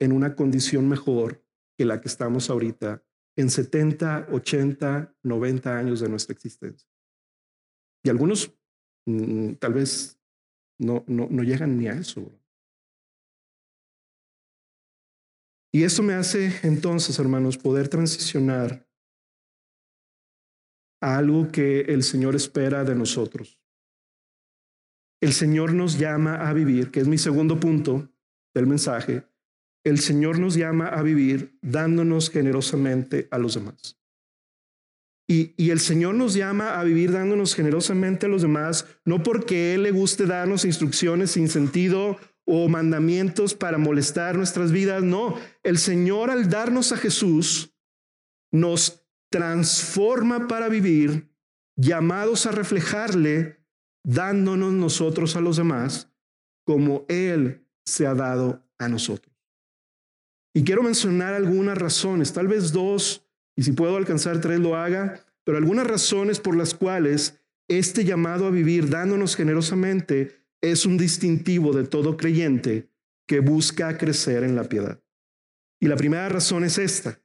en una condición mejor que la que estamos ahorita en 70, 80, 90 años de nuestra existencia. Y algunos mm, tal vez no, no, no llegan ni a eso. Y eso me hace entonces, hermanos, poder transicionar a algo que el Señor espera de nosotros. El Señor nos llama a vivir, que es mi segundo punto del mensaje. El Señor nos llama a vivir dándonos generosamente a los demás. Y, y, el Señor nos llama a vivir dándonos generosamente a los demás, no porque Él le guste darnos instrucciones sin sentido o mandamientos para molestar nuestras vidas, no. El Señor al darnos a Jesús nos transforma para vivir, llamados a reflejarle, dándonos nosotros a los demás como Él se ha dado a nosotros. Y quiero mencionar algunas razones, tal vez dos, y si puedo alcanzar tres lo haga, pero algunas razones por las cuales este llamado a vivir dándonos generosamente es un distintivo de todo creyente que busca crecer en la piedad. Y la primera razón es esta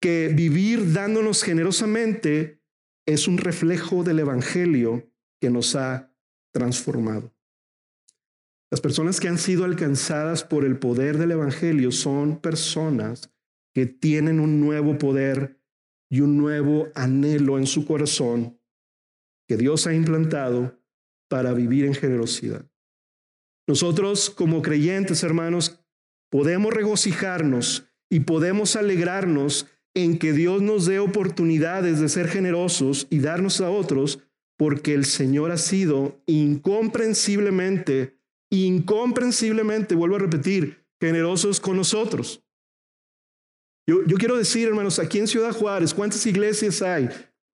que vivir dándonos generosamente es un reflejo del Evangelio que nos ha transformado. Las personas que han sido alcanzadas por el poder del Evangelio son personas que tienen un nuevo poder y un nuevo anhelo en su corazón que Dios ha implantado para vivir en generosidad. Nosotros como creyentes, hermanos, podemos regocijarnos y podemos alegrarnos en que Dios nos dé oportunidades de ser generosos y darnos a otros, porque el Señor ha sido incomprensiblemente, incomprensiblemente, vuelvo a repetir, generosos con nosotros. Yo, yo quiero decir, hermanos, aquí en Ciudad Juárez, ¿cuántas iglesias hay?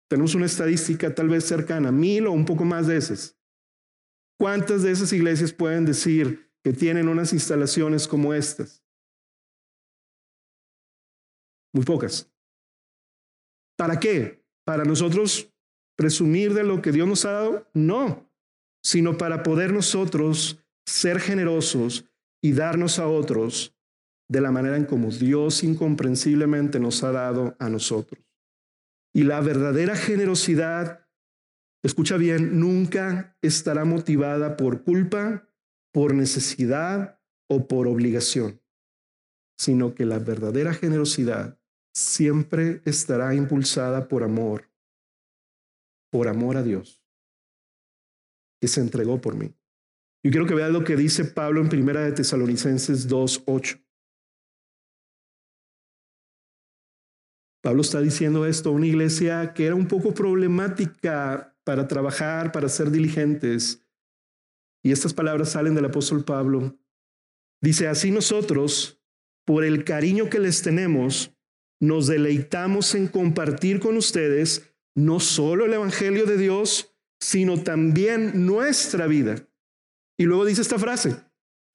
Tenemos una estadística tal vez cercana, mil o un poco más de esas. ¿Cuántas de esas iglesias pueden decir que tienen unas instalaciones como estas? Muy pocas. ¿Para qué? ¿Para nosotros presumir de lo que Dios nos ha dado? No, sino para poder nosotros ser generosos y darnos a otros de la manera en como Dios incomprensiblemente nos ha dado a nosotros. Y la verdadera generosidad, escucha bien, nunca estará motivada por culpa, por necesidad o por obligación, sino que la verdadera generosidad siempre estará impulsada por amor, por amor a Dios, que se entregó por mí. Yo quiero que vean lo que dice Pablo en Primera de Tesalonicenses 2:8. Pablo está diciendo esto a una iglesia que era un poco problemática para trabajar, para ser diligentes. Y estas palabras salen del apóstol Pablo. Dice, así nosotros, por el cariño que les tenemos, nos deleitamos en compartir con ustedes no solo el Evangelio de Dios, sino también nuestra vida. Y luego dice esta frase,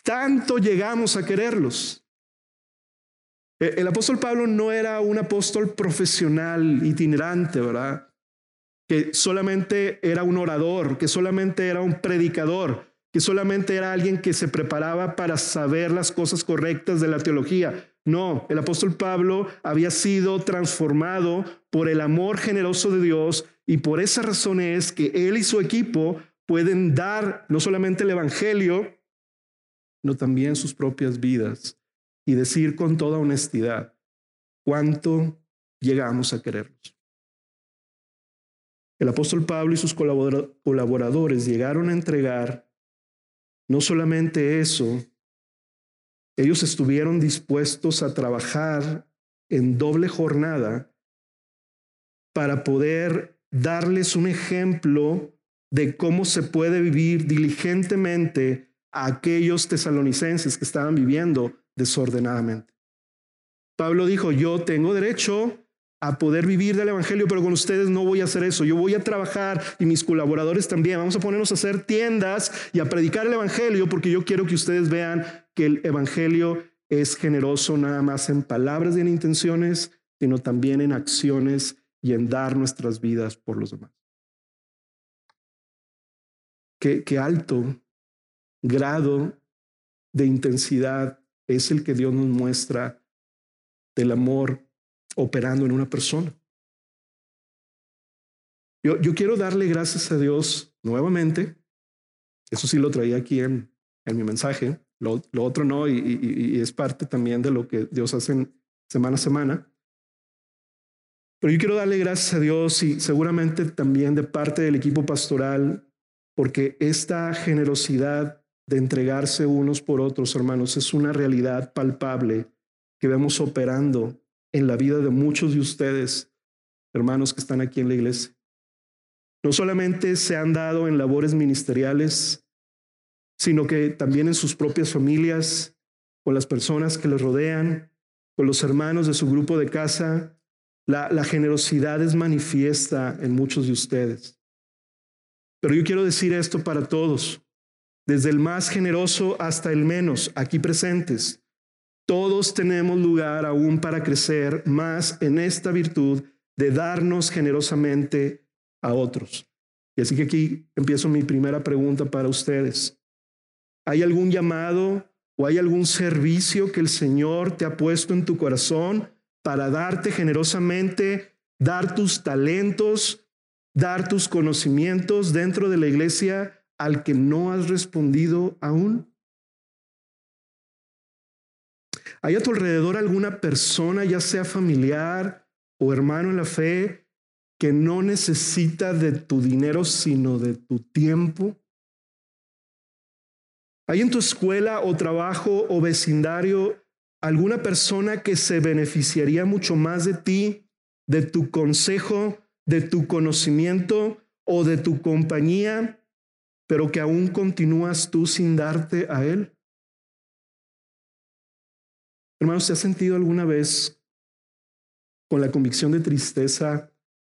tanto llegamos a quererlos eh, el apóstol Pablo no era un apóstol profesional, itinerante, ¿verdad? Que solamente era un orador, que solamente era un predicador, que solamente era alguien que se preparaba para saber las cosas correctas de la teología. No, el apóstol Pablo había sido transformado por el amor generoso de Dios y por esa razón es que él y su equipo pueden dar no solamente el Evangelio, sino también sus propias vidas y decir con toda honestidad cuánto llegamos a quererlos. El apóstol Pablo y sus colaboradores llegaron a entregar no solamente eso, ellos estuvieron dispuestos a trabajar en doble jornada para poder darles un ejemplo de cómo se puede vivir diligentemente a aquellos tesalonicenses que estaban viviendo desordenadamente. Pablo dijo, yo tengo derecho a poder vivir del Evangelio, pero con ustedes no voy a hacer eso. Yo voy a trabajar y mis colaboradores también. Vamos a ponernos a hacer tiendas y a predicar el Evangelio porque yo quiero que ustedes vean que el Evangelio es generoso nada más en palabras y en intenciones, sino también en acciones y en dar nuestras vidas por los demás. Qué, alto grado de intensidad es el que Dios nos muestra del amor operando en una persona. Yo, yo quiero darle gracias a Dios nuevamente. Eso sí lo traía aquí en, en mi mensaje. Lo, otro no, y, y, es parte también de lo que Dios hace semana a semana. Pero yo quiero darle gracias a Dios y seguramente también de parte del equipo pastoral, porque esta generosidad de entregarse unos por otros, hermanos, es una realidad palpable que vemos operando en la vida de muchos de ustedes, hermanos que están aquí en la iglesia. No solamente se han dado en labores ministeriales, sino que también en sus propias familias, con las personas que les rodean, con los hermanos de su grupo de casa. La, la generosidad es manifiesta en muchos de ustedes. Pero yo quiero decir esto para todos desde el más generoso hasta el menos, aquí presentes. Todos tenemos lugar aún para crecer más en esta virtud de darnos generosamente a otros. Y así que aquí empiezo mi primera pregunta para ustedes. ¿Hay algún llamado o hay algún servicio que el Señor te ha puesto en tu corazón para darte generosamente, dar tus talentos, dar tus conocimientos dentro de la iglesia al que no has respondido aún? ¿Hay a tu alrededor alguna persona, ya sea familiar o hermano en la fe, que no necesita de tu dinero, sino de tu tiempo? ¿Hay en tu escuela o trabajo o vecindario alguna persona que se beneficiaría mucho más de ti, de tu consejo, de tu conocimiento o de tu compañía pero que aún continúas tú sin darte a Él? Hermanos, ¿se ha sentido alguna vez con la convicción de tristeza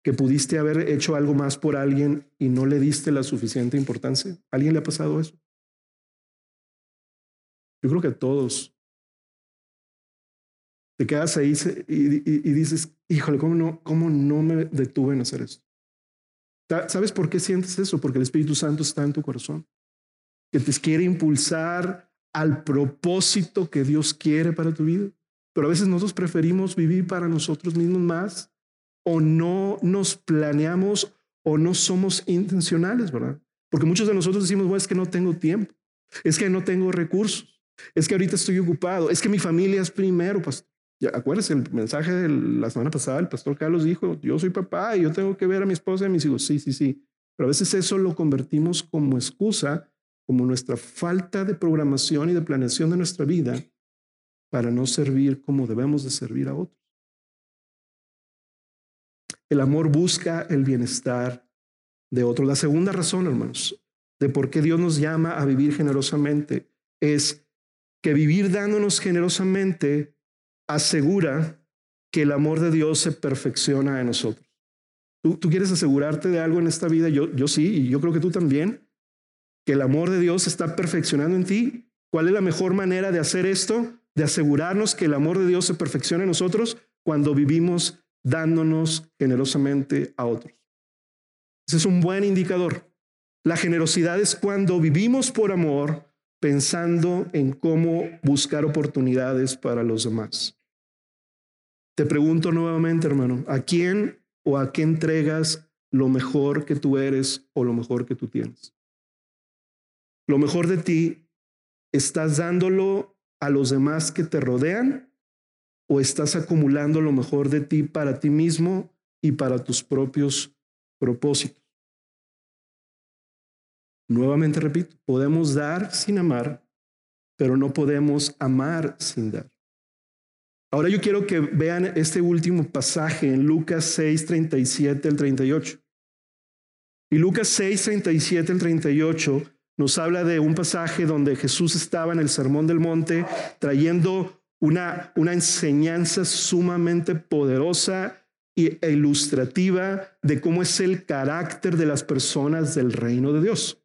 que pudiste haber hecho algo más por alguien y no le diste la suficiente importancia? ¿A alguien le ha pasado eso? Yo creo que a todos. Te quedas ahí y, dices, híjole, ¿cómo no, ¿cómo no me detuve en hacer esto? ¿Sabes por qué sientes eso? Porque el Espíritu Santo está en tu corazón, que te quiere impulsar al propósito que Dios quiere para tu vida. Pero a veces nosotros preferimos vivir para nosotros mismos más o no nos planeamos o no somos intencionales, ¿verdad? Porque muchos de nosotros decimos, bueno, es que no tengo tiempo, es que no tengo recursos, es que ahorita estoy ocupado, es que mi familia es primero, pastor. Acuérdense, el mensaje de la semana pasada, el pastor Carlos dijo, yo soy papá y yo tengo que ver a mi esposa y a mis hijos. Sí, sí, sí. Pero a veces eso lo convertimos como excusa, como nuestra falta de programación y de planeación de nuestra vida para no servir como debemos de servir a otros. El amor busca el bienestar de otros. La segunda razón, hermanos, de por qué Dios nos llama a vivir generosamente es que vivir dándonos generosamente asegura que el amor de Dios se perfecciona en nosotros. ¿Tú, quieres asegurarte de algo en esta vida? Yo, sí, y yo creo que tú también. Que el amor de Dios está perfeccionando en ti. ¿Cuál es la mejor manera de hacer esto? De asegurarnos que el amor de Dios se perfecciona en nosotros cuando vivimos dándonos generosamente a otros. Ese es un buen indicador. La generosidad es cuando vivimos por amor pensando en cómo buscar oportunidades para los demás. Te pregunto nuevamente, hermano, ¿a quién o a qué entregas lo mejor que tú eres o lo mejor que tú tienes? Lo mejor de ti, ¿estás dándolo a los demás que te rodean o estás acumulando lo mejor de ti para ti mismo y para tus propios propósitos? Nuevamente repito, podemos dar sin amar, pero no podemos amar sin dar. Ahora yo quiero que vean este último pasaje en Lucas 6, 37 al 38. Y Lucas 6, 37 al 38 nos habla de un pasaje donde Jesús estaba en el Sermón del Monte trayendo una, una enseñanza sumamente poderosa e ilustrativa de cómo es el carácter de las personas del reino de Dios.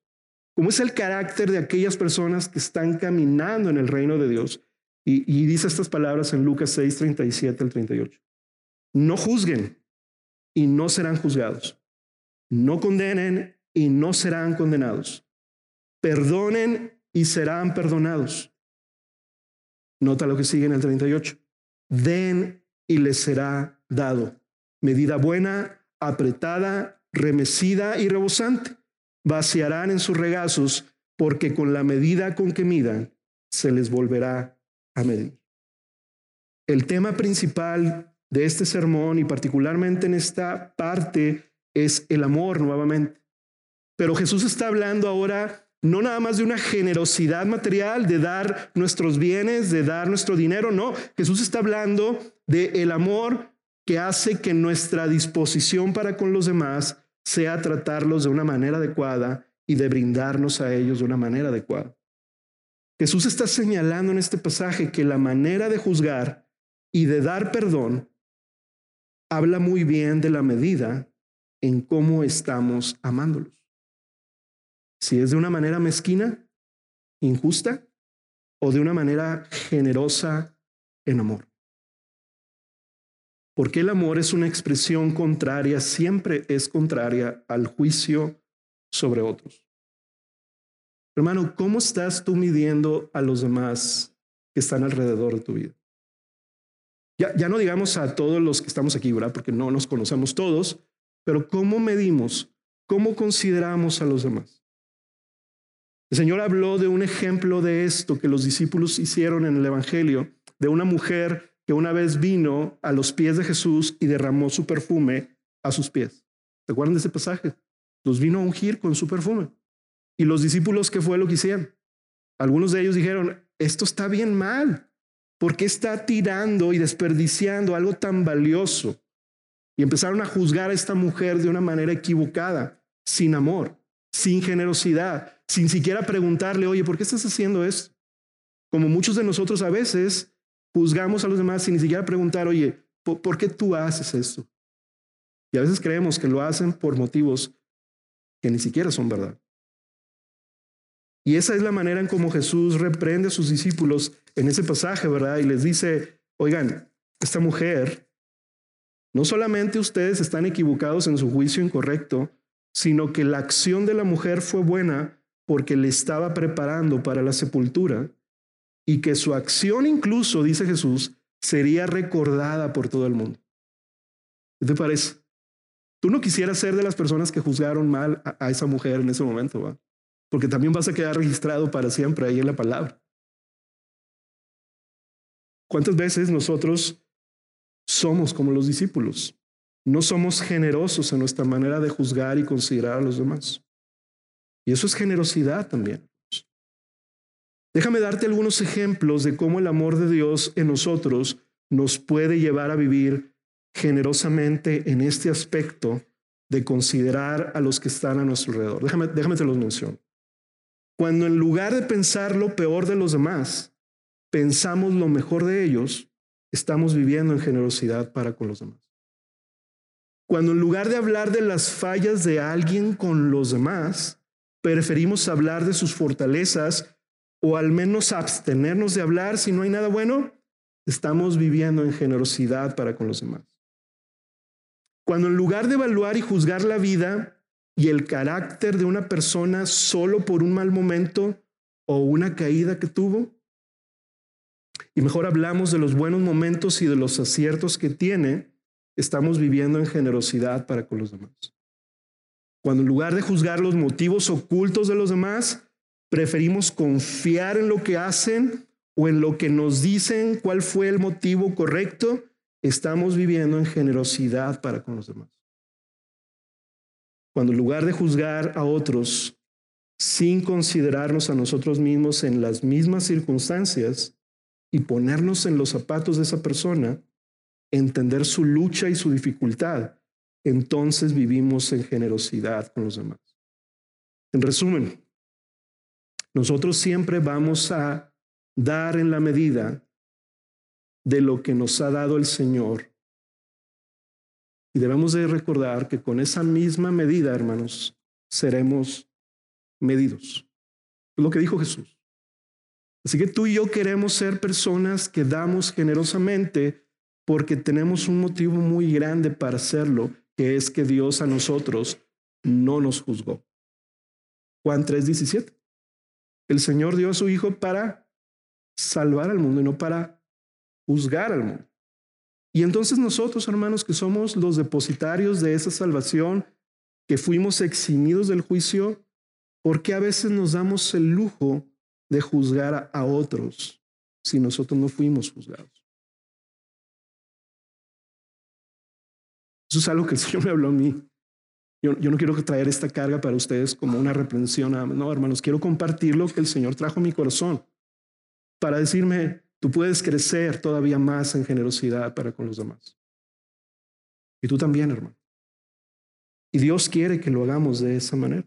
Cómo es el carácter de aquellas personas que están caminando en el reino de Dios y, dice estas palabras en Lucas 6, 37 al 38. No juzguen y no serán juzgados. No condenen y no serán condenados. Perdonen y serán perdonados. Nota lo que sigue en el 38. Den y les será dado. Medida buena, apretada, remecida y rebosante. Vaciarán en sus regazos, porque con la medida con que midan, se les volverá a medir. El tema principal de este sermón y particularmente en esta parte es el amor nuevamente. Pero Jesús está hablando ahora no nada más de una generosidad material, de dar nuestros bienes, de dar nuestro dinero, no. Jesús está hablando de el amor que hace que nuestra disposición para con los demás sea tratarlos de una manera adecuada y de brindarnos a ellos de una manera adecuada. Jesús está señalando en este pasaje que la manera de juzgar y de dar perdón habla muy bien de la medida en cómo estamos amándolos. Si es de una manera mezquina, injusta, o de una manera generosa en amor. Porque el amor es una expresión contraria, siempre es contraria al juicio sobre otros. Hermano, ¿cómo estás tú midiendo a los demás que están alrededor de tu vida? Ya, no digamos a todos los que estamos aquí, ¿verdad? Porque no nos conocemos todos, pero ¿cómo medimos? ¿Cómo consideramos a los demás? El Señor habló de un ejemplo de esto que los discípulos hicieron en el Evangelio, de una mujer que una vez vino a los pies de Jesús y derramó su perfume a sus pies. ¿Se acuerdan de ese pasaje? Los vino a ungir con su perfume. Y los discípulos, ¿qué fue lo que hicieron? Algunos de ellos dijeron, esto está bien mal. ¿Por qué está tirando y desperdiciando algo tan valioso? Y empezaron a juzgar a esta mujer de una manera equivocada, sin amor, sin generosidad, sin siquiera preguntarle, oye, ¿por qué estás haciendo esto? Como muchos de nosotros a veces juzgamos a los demás sin ni siquiera preguntar, oye, ¿por, qué tú haces esto? Y a veces creemos que lo hacen por motivos que ni siquiera son verdad. Y esa es la manera en cómo Jesús reprende a sus discípulos en ese pasaje, ¿verdad? Y les dice, oigan, esta mujer, no solamente ustedes están equivocados en su juicio incorrecto, sino que la acción de la mujer fue buena porque le estaba preparando para la sepultura y que su acción incluso, dice Jesús, sería recordada por todo el mundo. ¿Qué te parece? Tú no quisieras ser de las personas que juzgaron mal a, esa mujer en ese momento, ¿va? Porque también vas a quedar registrado para siempre ahí en la palabra. ¿Cuántas veces nosotros somos como los discípulos? No somos generosos en nuestra manera de juzgar y considerar a los demás. Y eso es generosidad también. Déjame darte algunos ejemplos de cómo el amor de Dios en nosotros nos puede llevar a vivir generosamente en este aspecto de considerar a los que están a nuestro alrededor. Déjame, déjame te los menciono. Cuando en lugar de pensar lo peor de los demás, pensamos lo mejor de ellos, estamos viviendo en generosidad para con los demás. Cuando en lugar de hablar de las fallas de alguien con los demás, preferimos hablar de sus fortalezas o al menos abstenernos de hablar si no hay nada bueno, estamos viviendo en generosidad para con los demás. Cuando en lugar de evaluar y juzgar la vida y el carácter de una persona solo por un mal momento o una caída que tuvo, y mejor hablamos de los buenos momentos y de los aciertos que tiene, estamos viviendo en generosidad para con los demás. Cuando en lugar de juzgar los motivos ocultos de los demás, preferimos confiar en lo que hacen o en lo que nos dicen cuál fue el motivo correcto, estamos viviendo en generosidad para con los demás. Cuando en lugar de juzgar a otros sin considerarnos a nosotros mismos en las mismas circunstancias y ponernos en los zapatos de esa persona, entender su lucha y su dificultad, entonces vivimos en generosidad con los demás. En resumen, nosotros siempre vamos a dar en la medida de lo que nos ha dado el Señor. Y debemos de recordar que con esa misma medida, hermanos, seremos medidos. Es lo que dijo Jesús. Así que tú y yo queremos ser personas que damos generosamente porque tenemos un motivo muy grande para hacerlo que es que Dios a nosotros no nos juzgó. Juan 3:17. El Señor dio a su Hijo para salvar al mundo y no para juzgar al mundo. Y entonces nosotros, hermanos, que somos los depositarios de esa salvación, que fuimos eximidos del juicio, ¿por qué a veces nos damos el lujo de juzgar a otros si nosotros no fuimos juzgados? Eso es algo que el Señor me habló a mí. Yo, no quiero traer esta carga para ustedes como una reprensión. No, hermanos, quiero compartir lo que el Señor trajo a mi corazón para decirme, tú puedes crecer todavía más en generosidad para con los demás. Y tú también, hermano. Y Dios quiere que lo hagamos de esa manera.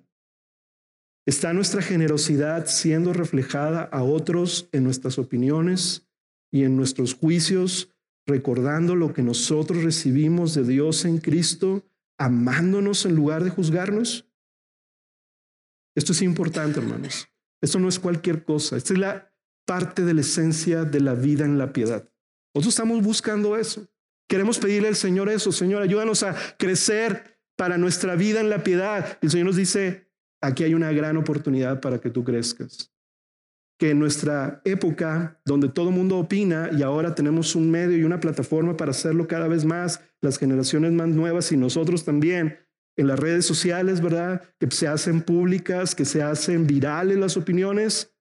¿Está nuestra generosidad siendo reflejada a otros en nuestras opiniones y en nuestros juicios recordando lo que nosotros recibimos de Dios en Cristo, amándonos en lugar de juzgarnos? Esto es importante, hermanos. Esto no es cualquier cosa. Esta es la parte de la esencia de la vida en la piedad. Nosotros estamos buscando eso. Queremos pedirle al Señor eso. Señor, ayúdanos a crecer para nuestra vida en la piedad. El Señor nos dice, aquí hay una gran oportunidad para que tú crezcas que en nuestra época, donde todo mundo opina y ahora tenemos un medio y una plataforma para hacerlo cada vez más, las generaciones más nuevas y nosotros también, en las redes sociales, ¿verdad? Que se hacen públicas, que se hacen virales las opiniones.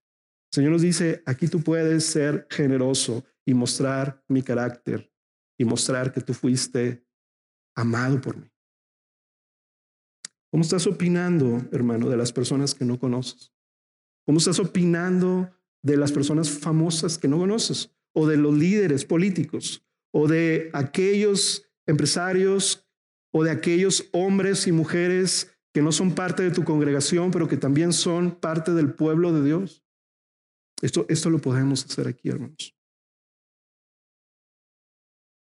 Señor nos dice, aquí tú puedes ser generoso y mostrar mi carácter y mostrar que tú fuiste amado por mí. ¿Cómo estás opinando, hermano, de las personas que no conoces? ¿Cómo estás opinando de las personas famosas que no conoces? O de los líderes políticos, o de aquellos empresarios, o de aquellos hombres y mujeres que no son parte de tu congregación, pero que también son parte del pueblo de Dios. Esto, esto lo podemos hacer aquí, hermanos.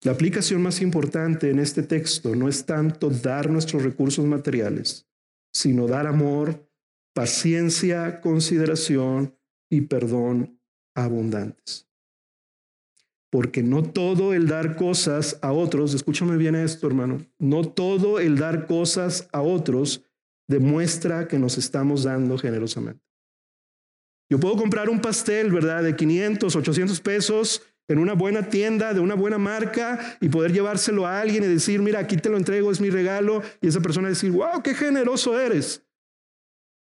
La aplicación más importante en este texto no es tanto dar nuestros recursos materiales, sino dar amor, paciencia, consideración y perdón abundantes. Porque no todo el dar cosas a otros, escúchame bien esto hermano, no todo el dar cosas a otros demuestra que nos estamos dando generosamente. Yo puedo comprar un pastel, ¿verdad? De 500, 800 pesos en una buena tienda, de una buena marca, y poder llevárselo a alguien y decir, mira, aquí te lo entrego, es mi regalo, y esa persona decir, wow, qué generoso eres.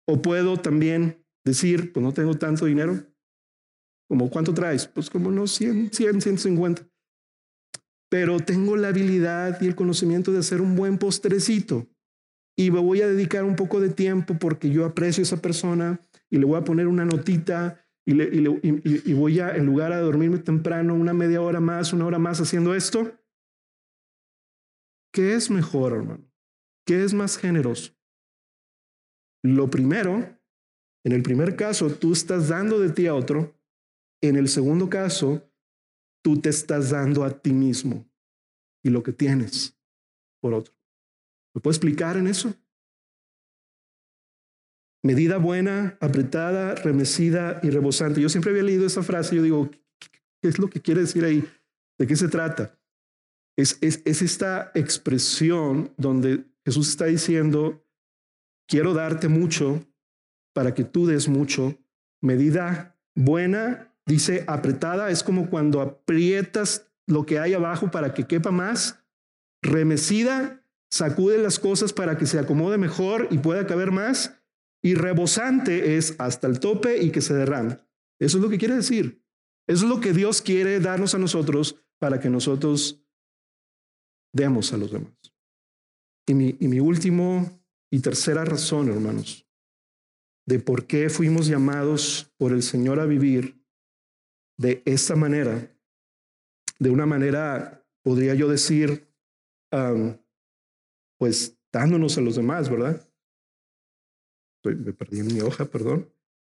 O puedo también decir, pues no tengo tanto dinero. Como, ¿cuánto traes? Pues como unos 100, 100, 150. Pero tengo la habilidad y el conocimiento de hacer un buen postrecito. Y me voy a dedicar un poco de tiempo porque yo aprecio a esa persona y le voy a poner una notita y, voy a, en lugar de dormirme temprano, una media hora más, una hora más haciendo esto. ¿Qué es mejor, hermano? ¿Qué es más generoso? Lo primero, en el primer caso, tú estás dando de ti a otro. En el segundo caso, tú te estás dando a ti mismo y lo que tienes por otro. ¿Me puedo explicar en eso? Medida buena, apretada, remecida y rebosante. Yo siempre había leído esa frase y yo digo, ¿qué es lo que quiere decir ahí? ¿De qué se trata? Es, es, es esta expresión donde Jesús está diciendo, quiero darte mucho para que tú des mucho. Medida buena, dice apretada, es como cuando aprietas lo que hay abajo para que quepa más. Remecida, sacude las cosas para que se acomode mejor y pueda caber más. Y rebosante es hasta el tope y que se derrame. Eso es lo que quiere decir. Eso es lo que Dios quiere darnos a nosotros para que nosotros demos a los demás. Y mi, y mi último y tercera razón, hermanos, de por qué fuimos llamados por el Señor a vivir de esta manera, de una manera, podría yo decir, pues dándonos a los demás, ¿verdad? Me perdí en mi hoja, perdón.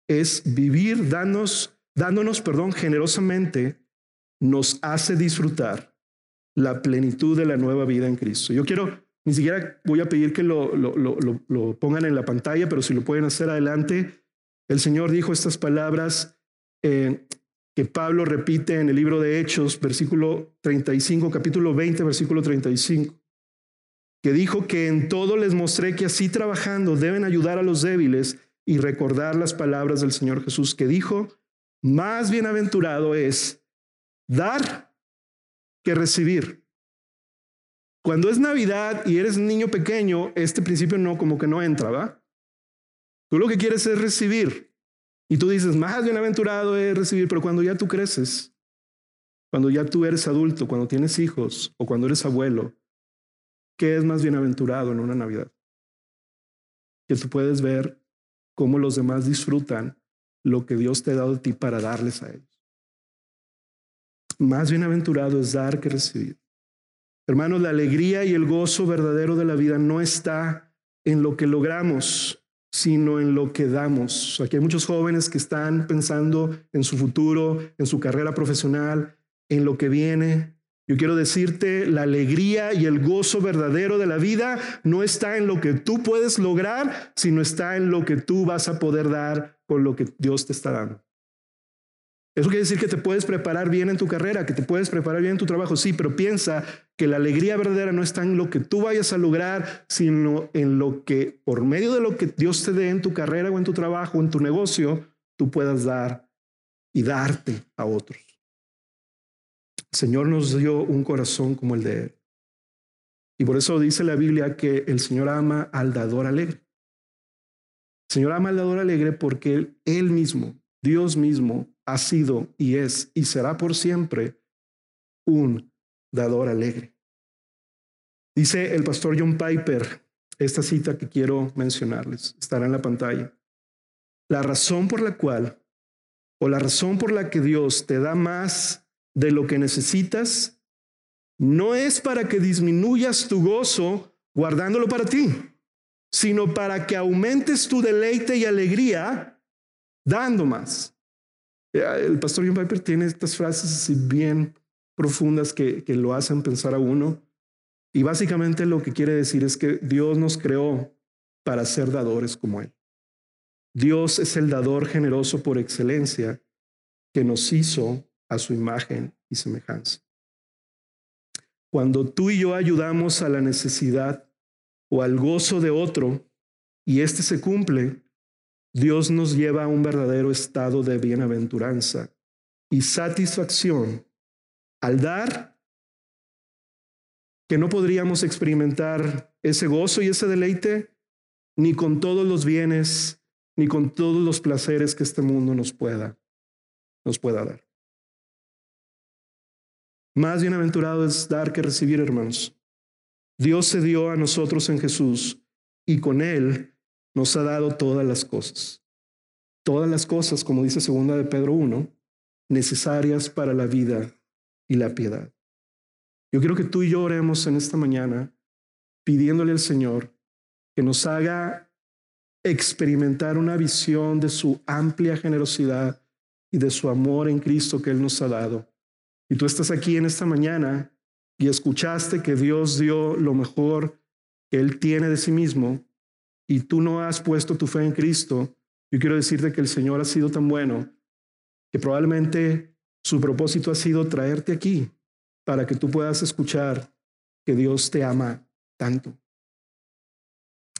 Es vivir dándonos, perdón, generosamente, nos hace disfrutar la plenitud de la nueva vida en Cristo. Yo quiero ni siquiera voy a pedir que lo, lo, pongan en la pantalla, pero si lo pueden hacer adelante. El Señor dijo estas palabras eh, que Pablo repite en el libro de Hechos, versículo 35, capítulo 20, versículo 35, que dijo que en todo les mostré que así trabajando deben ayudar a los débiles y recordar las palabras del Señor Jesús, que dijo, más bienaventurado es dar que recibir. Cuando es Navidad y eres niño pequeño, este principio no, como que no entra, ¿va? Tú lo que quieres es recibir. Y tú dices, más bienaventurado es recibir, pero cuando ya tú creces, cuando ya tú eres adulto, cuando tienes hijos o cuando eres abuelo, ¿qué es más bienaventurado en una Navidad? Que tú puedes ver cómo los demás disfrutan lo que Dios te ha dado a ti para darles a ellos. Más bienaventurado es dar que recibir. Hermanos, la alegría y el gozo verdadero de la vida no está en lo que logramos, sino en lo que damos. Aquí hay muchos jóvenes que están pensando en su futuro, en su carrera profesional, en lo que viene. Yo quiero decirte, la alegría y el gozo verdadero de la vida no está en lo que tú puedes lograr, sino está en lo que tú vas a poder dar con lo que Dios te está dando. Eso quiere decir que te puedes preparar bien en tu carrera, que te puedes preparar bien en tu trabajo, sí, pero piensa que la alegría verdadera no está en lo que tú vayas a lograr, sino en lo que, por medio de lo que Dios te dé en tu carrera o en tu trabajo o en tu negocio, tú puedas dar y darte a otros. El Señor nos dio un corazón como el de Él. Y por eso dice la Biblia que el Señor ama al dador alegre. El Señor ama al dador alegre porque Él mismo, Dios mismo, ha sido y es y será por siempre un dador alegre. Dice el pastor John Piper esta cita que quiero mencionarles, estará en la pantalla. La razón por la cual o la razón por la que Dios te da más de lo que necesitas no es para que disminuyas tu gozo guardándolo para ti, sino para que aumentes tu deleite y alegría dando más. El pastor John Piper tiene estas frases así bien profundas que, que lo hacen pensar a uno. Y básicamente lo que quiere decir es que Dios nos creó para ser dadores como Él. Dios es el dador generoso por excelencia que nos hizo a su imagen y semejanza. Cuando tú y yo ayudamos a la necesidad o al gozo de otro y éste se cumple, Dios nos lleva a un verdadero estado de bienaventuranza y satisfacción al dar que no podríamos experimentar ese gozo y ese deleite ni con todos los bienes, ni con todos los placeres que este mundo nos pueda, nos pueda dar. Más bienaventurado es dar que recibir, hermanos. Dios se dio a nosotros en Jesús y con Él nos ha dado todas las cosas. Todas las cosas, como dice segunda de Pedro 1, necesarias para la vida y la piedad. Yo quiero que tú y yo oremos en esta mañana pidiéndole al Señor que nos haga experimentar una visión de su amplia generosidad y de su amor en Cristo que Él nos ha dado. Y tú estás aquí en esta mañana y escuchaste que Dios dio lo mejor que Él tiene de sí mismo y tú no has puesto tu fe en Cristo, yo quiero decirte que el Señor ha sido tan bueno que probablemente su propósito ha sido traerte aquí para que tú puedas escuchar que Dios te ama tanto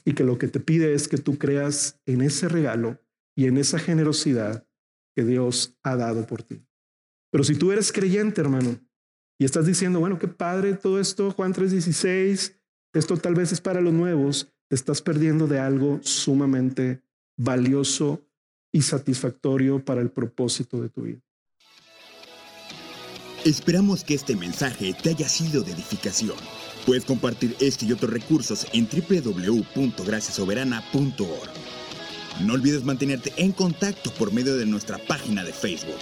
y que lo que te pide es que tú creas en ese regalo y en esa generosidad que Dios ha dado por ti. Pero si tú eres creyente, hermano, y estás diciendo, bueno, qué padre todo esto, Juan 3:16, esto tal vez es para los nuevos, te estás perdiendo de algo sumamente valioso y satisfactorio para el propósito de tu vida. Esperamos que este mensaje te haya sido de edificación. Puedes compartir este y otros recursos en www.graciasoberana.org. No olvides mantenerte en contacto por medio de nuestra página de Facebook.